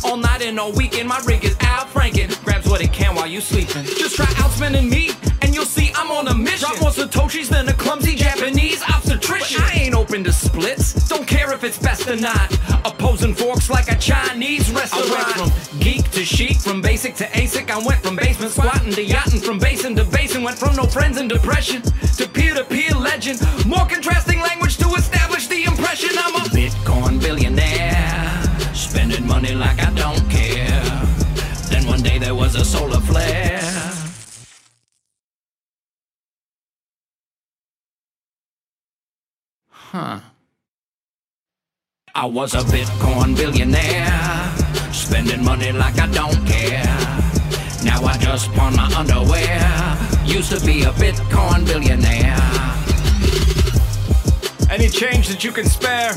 [SPEAKER 4] All night and all weekend, my rig is out franking. Grabs what it can while you sleeping. Just try outspending me, Satoshis than a clumsy Japanese obstetrician. I ain't open to splits. Don't care if it's best or not. Opposing forks like a Chinese restaurant. I went from geek to chic, from basic to ASIC. I went from basement squatting to yachting, from basin to basin. Went from no friends and depression to peer-to-peer legend. More contrasting language to establish the impression I'm a Bitcoin billionaire. Spending money like I don't Huh. I was a Bitcoin billionaire. Spending money like I don't care. Now I just pawn my underwear. Used to be a Bitcoin billionaire. Any change that you can spare?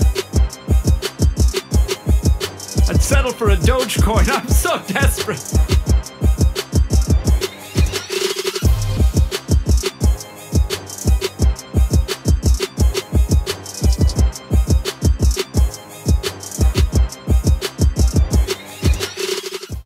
[SPEAKER 4] I'd settle for a Dogecoin. I'm so desperate.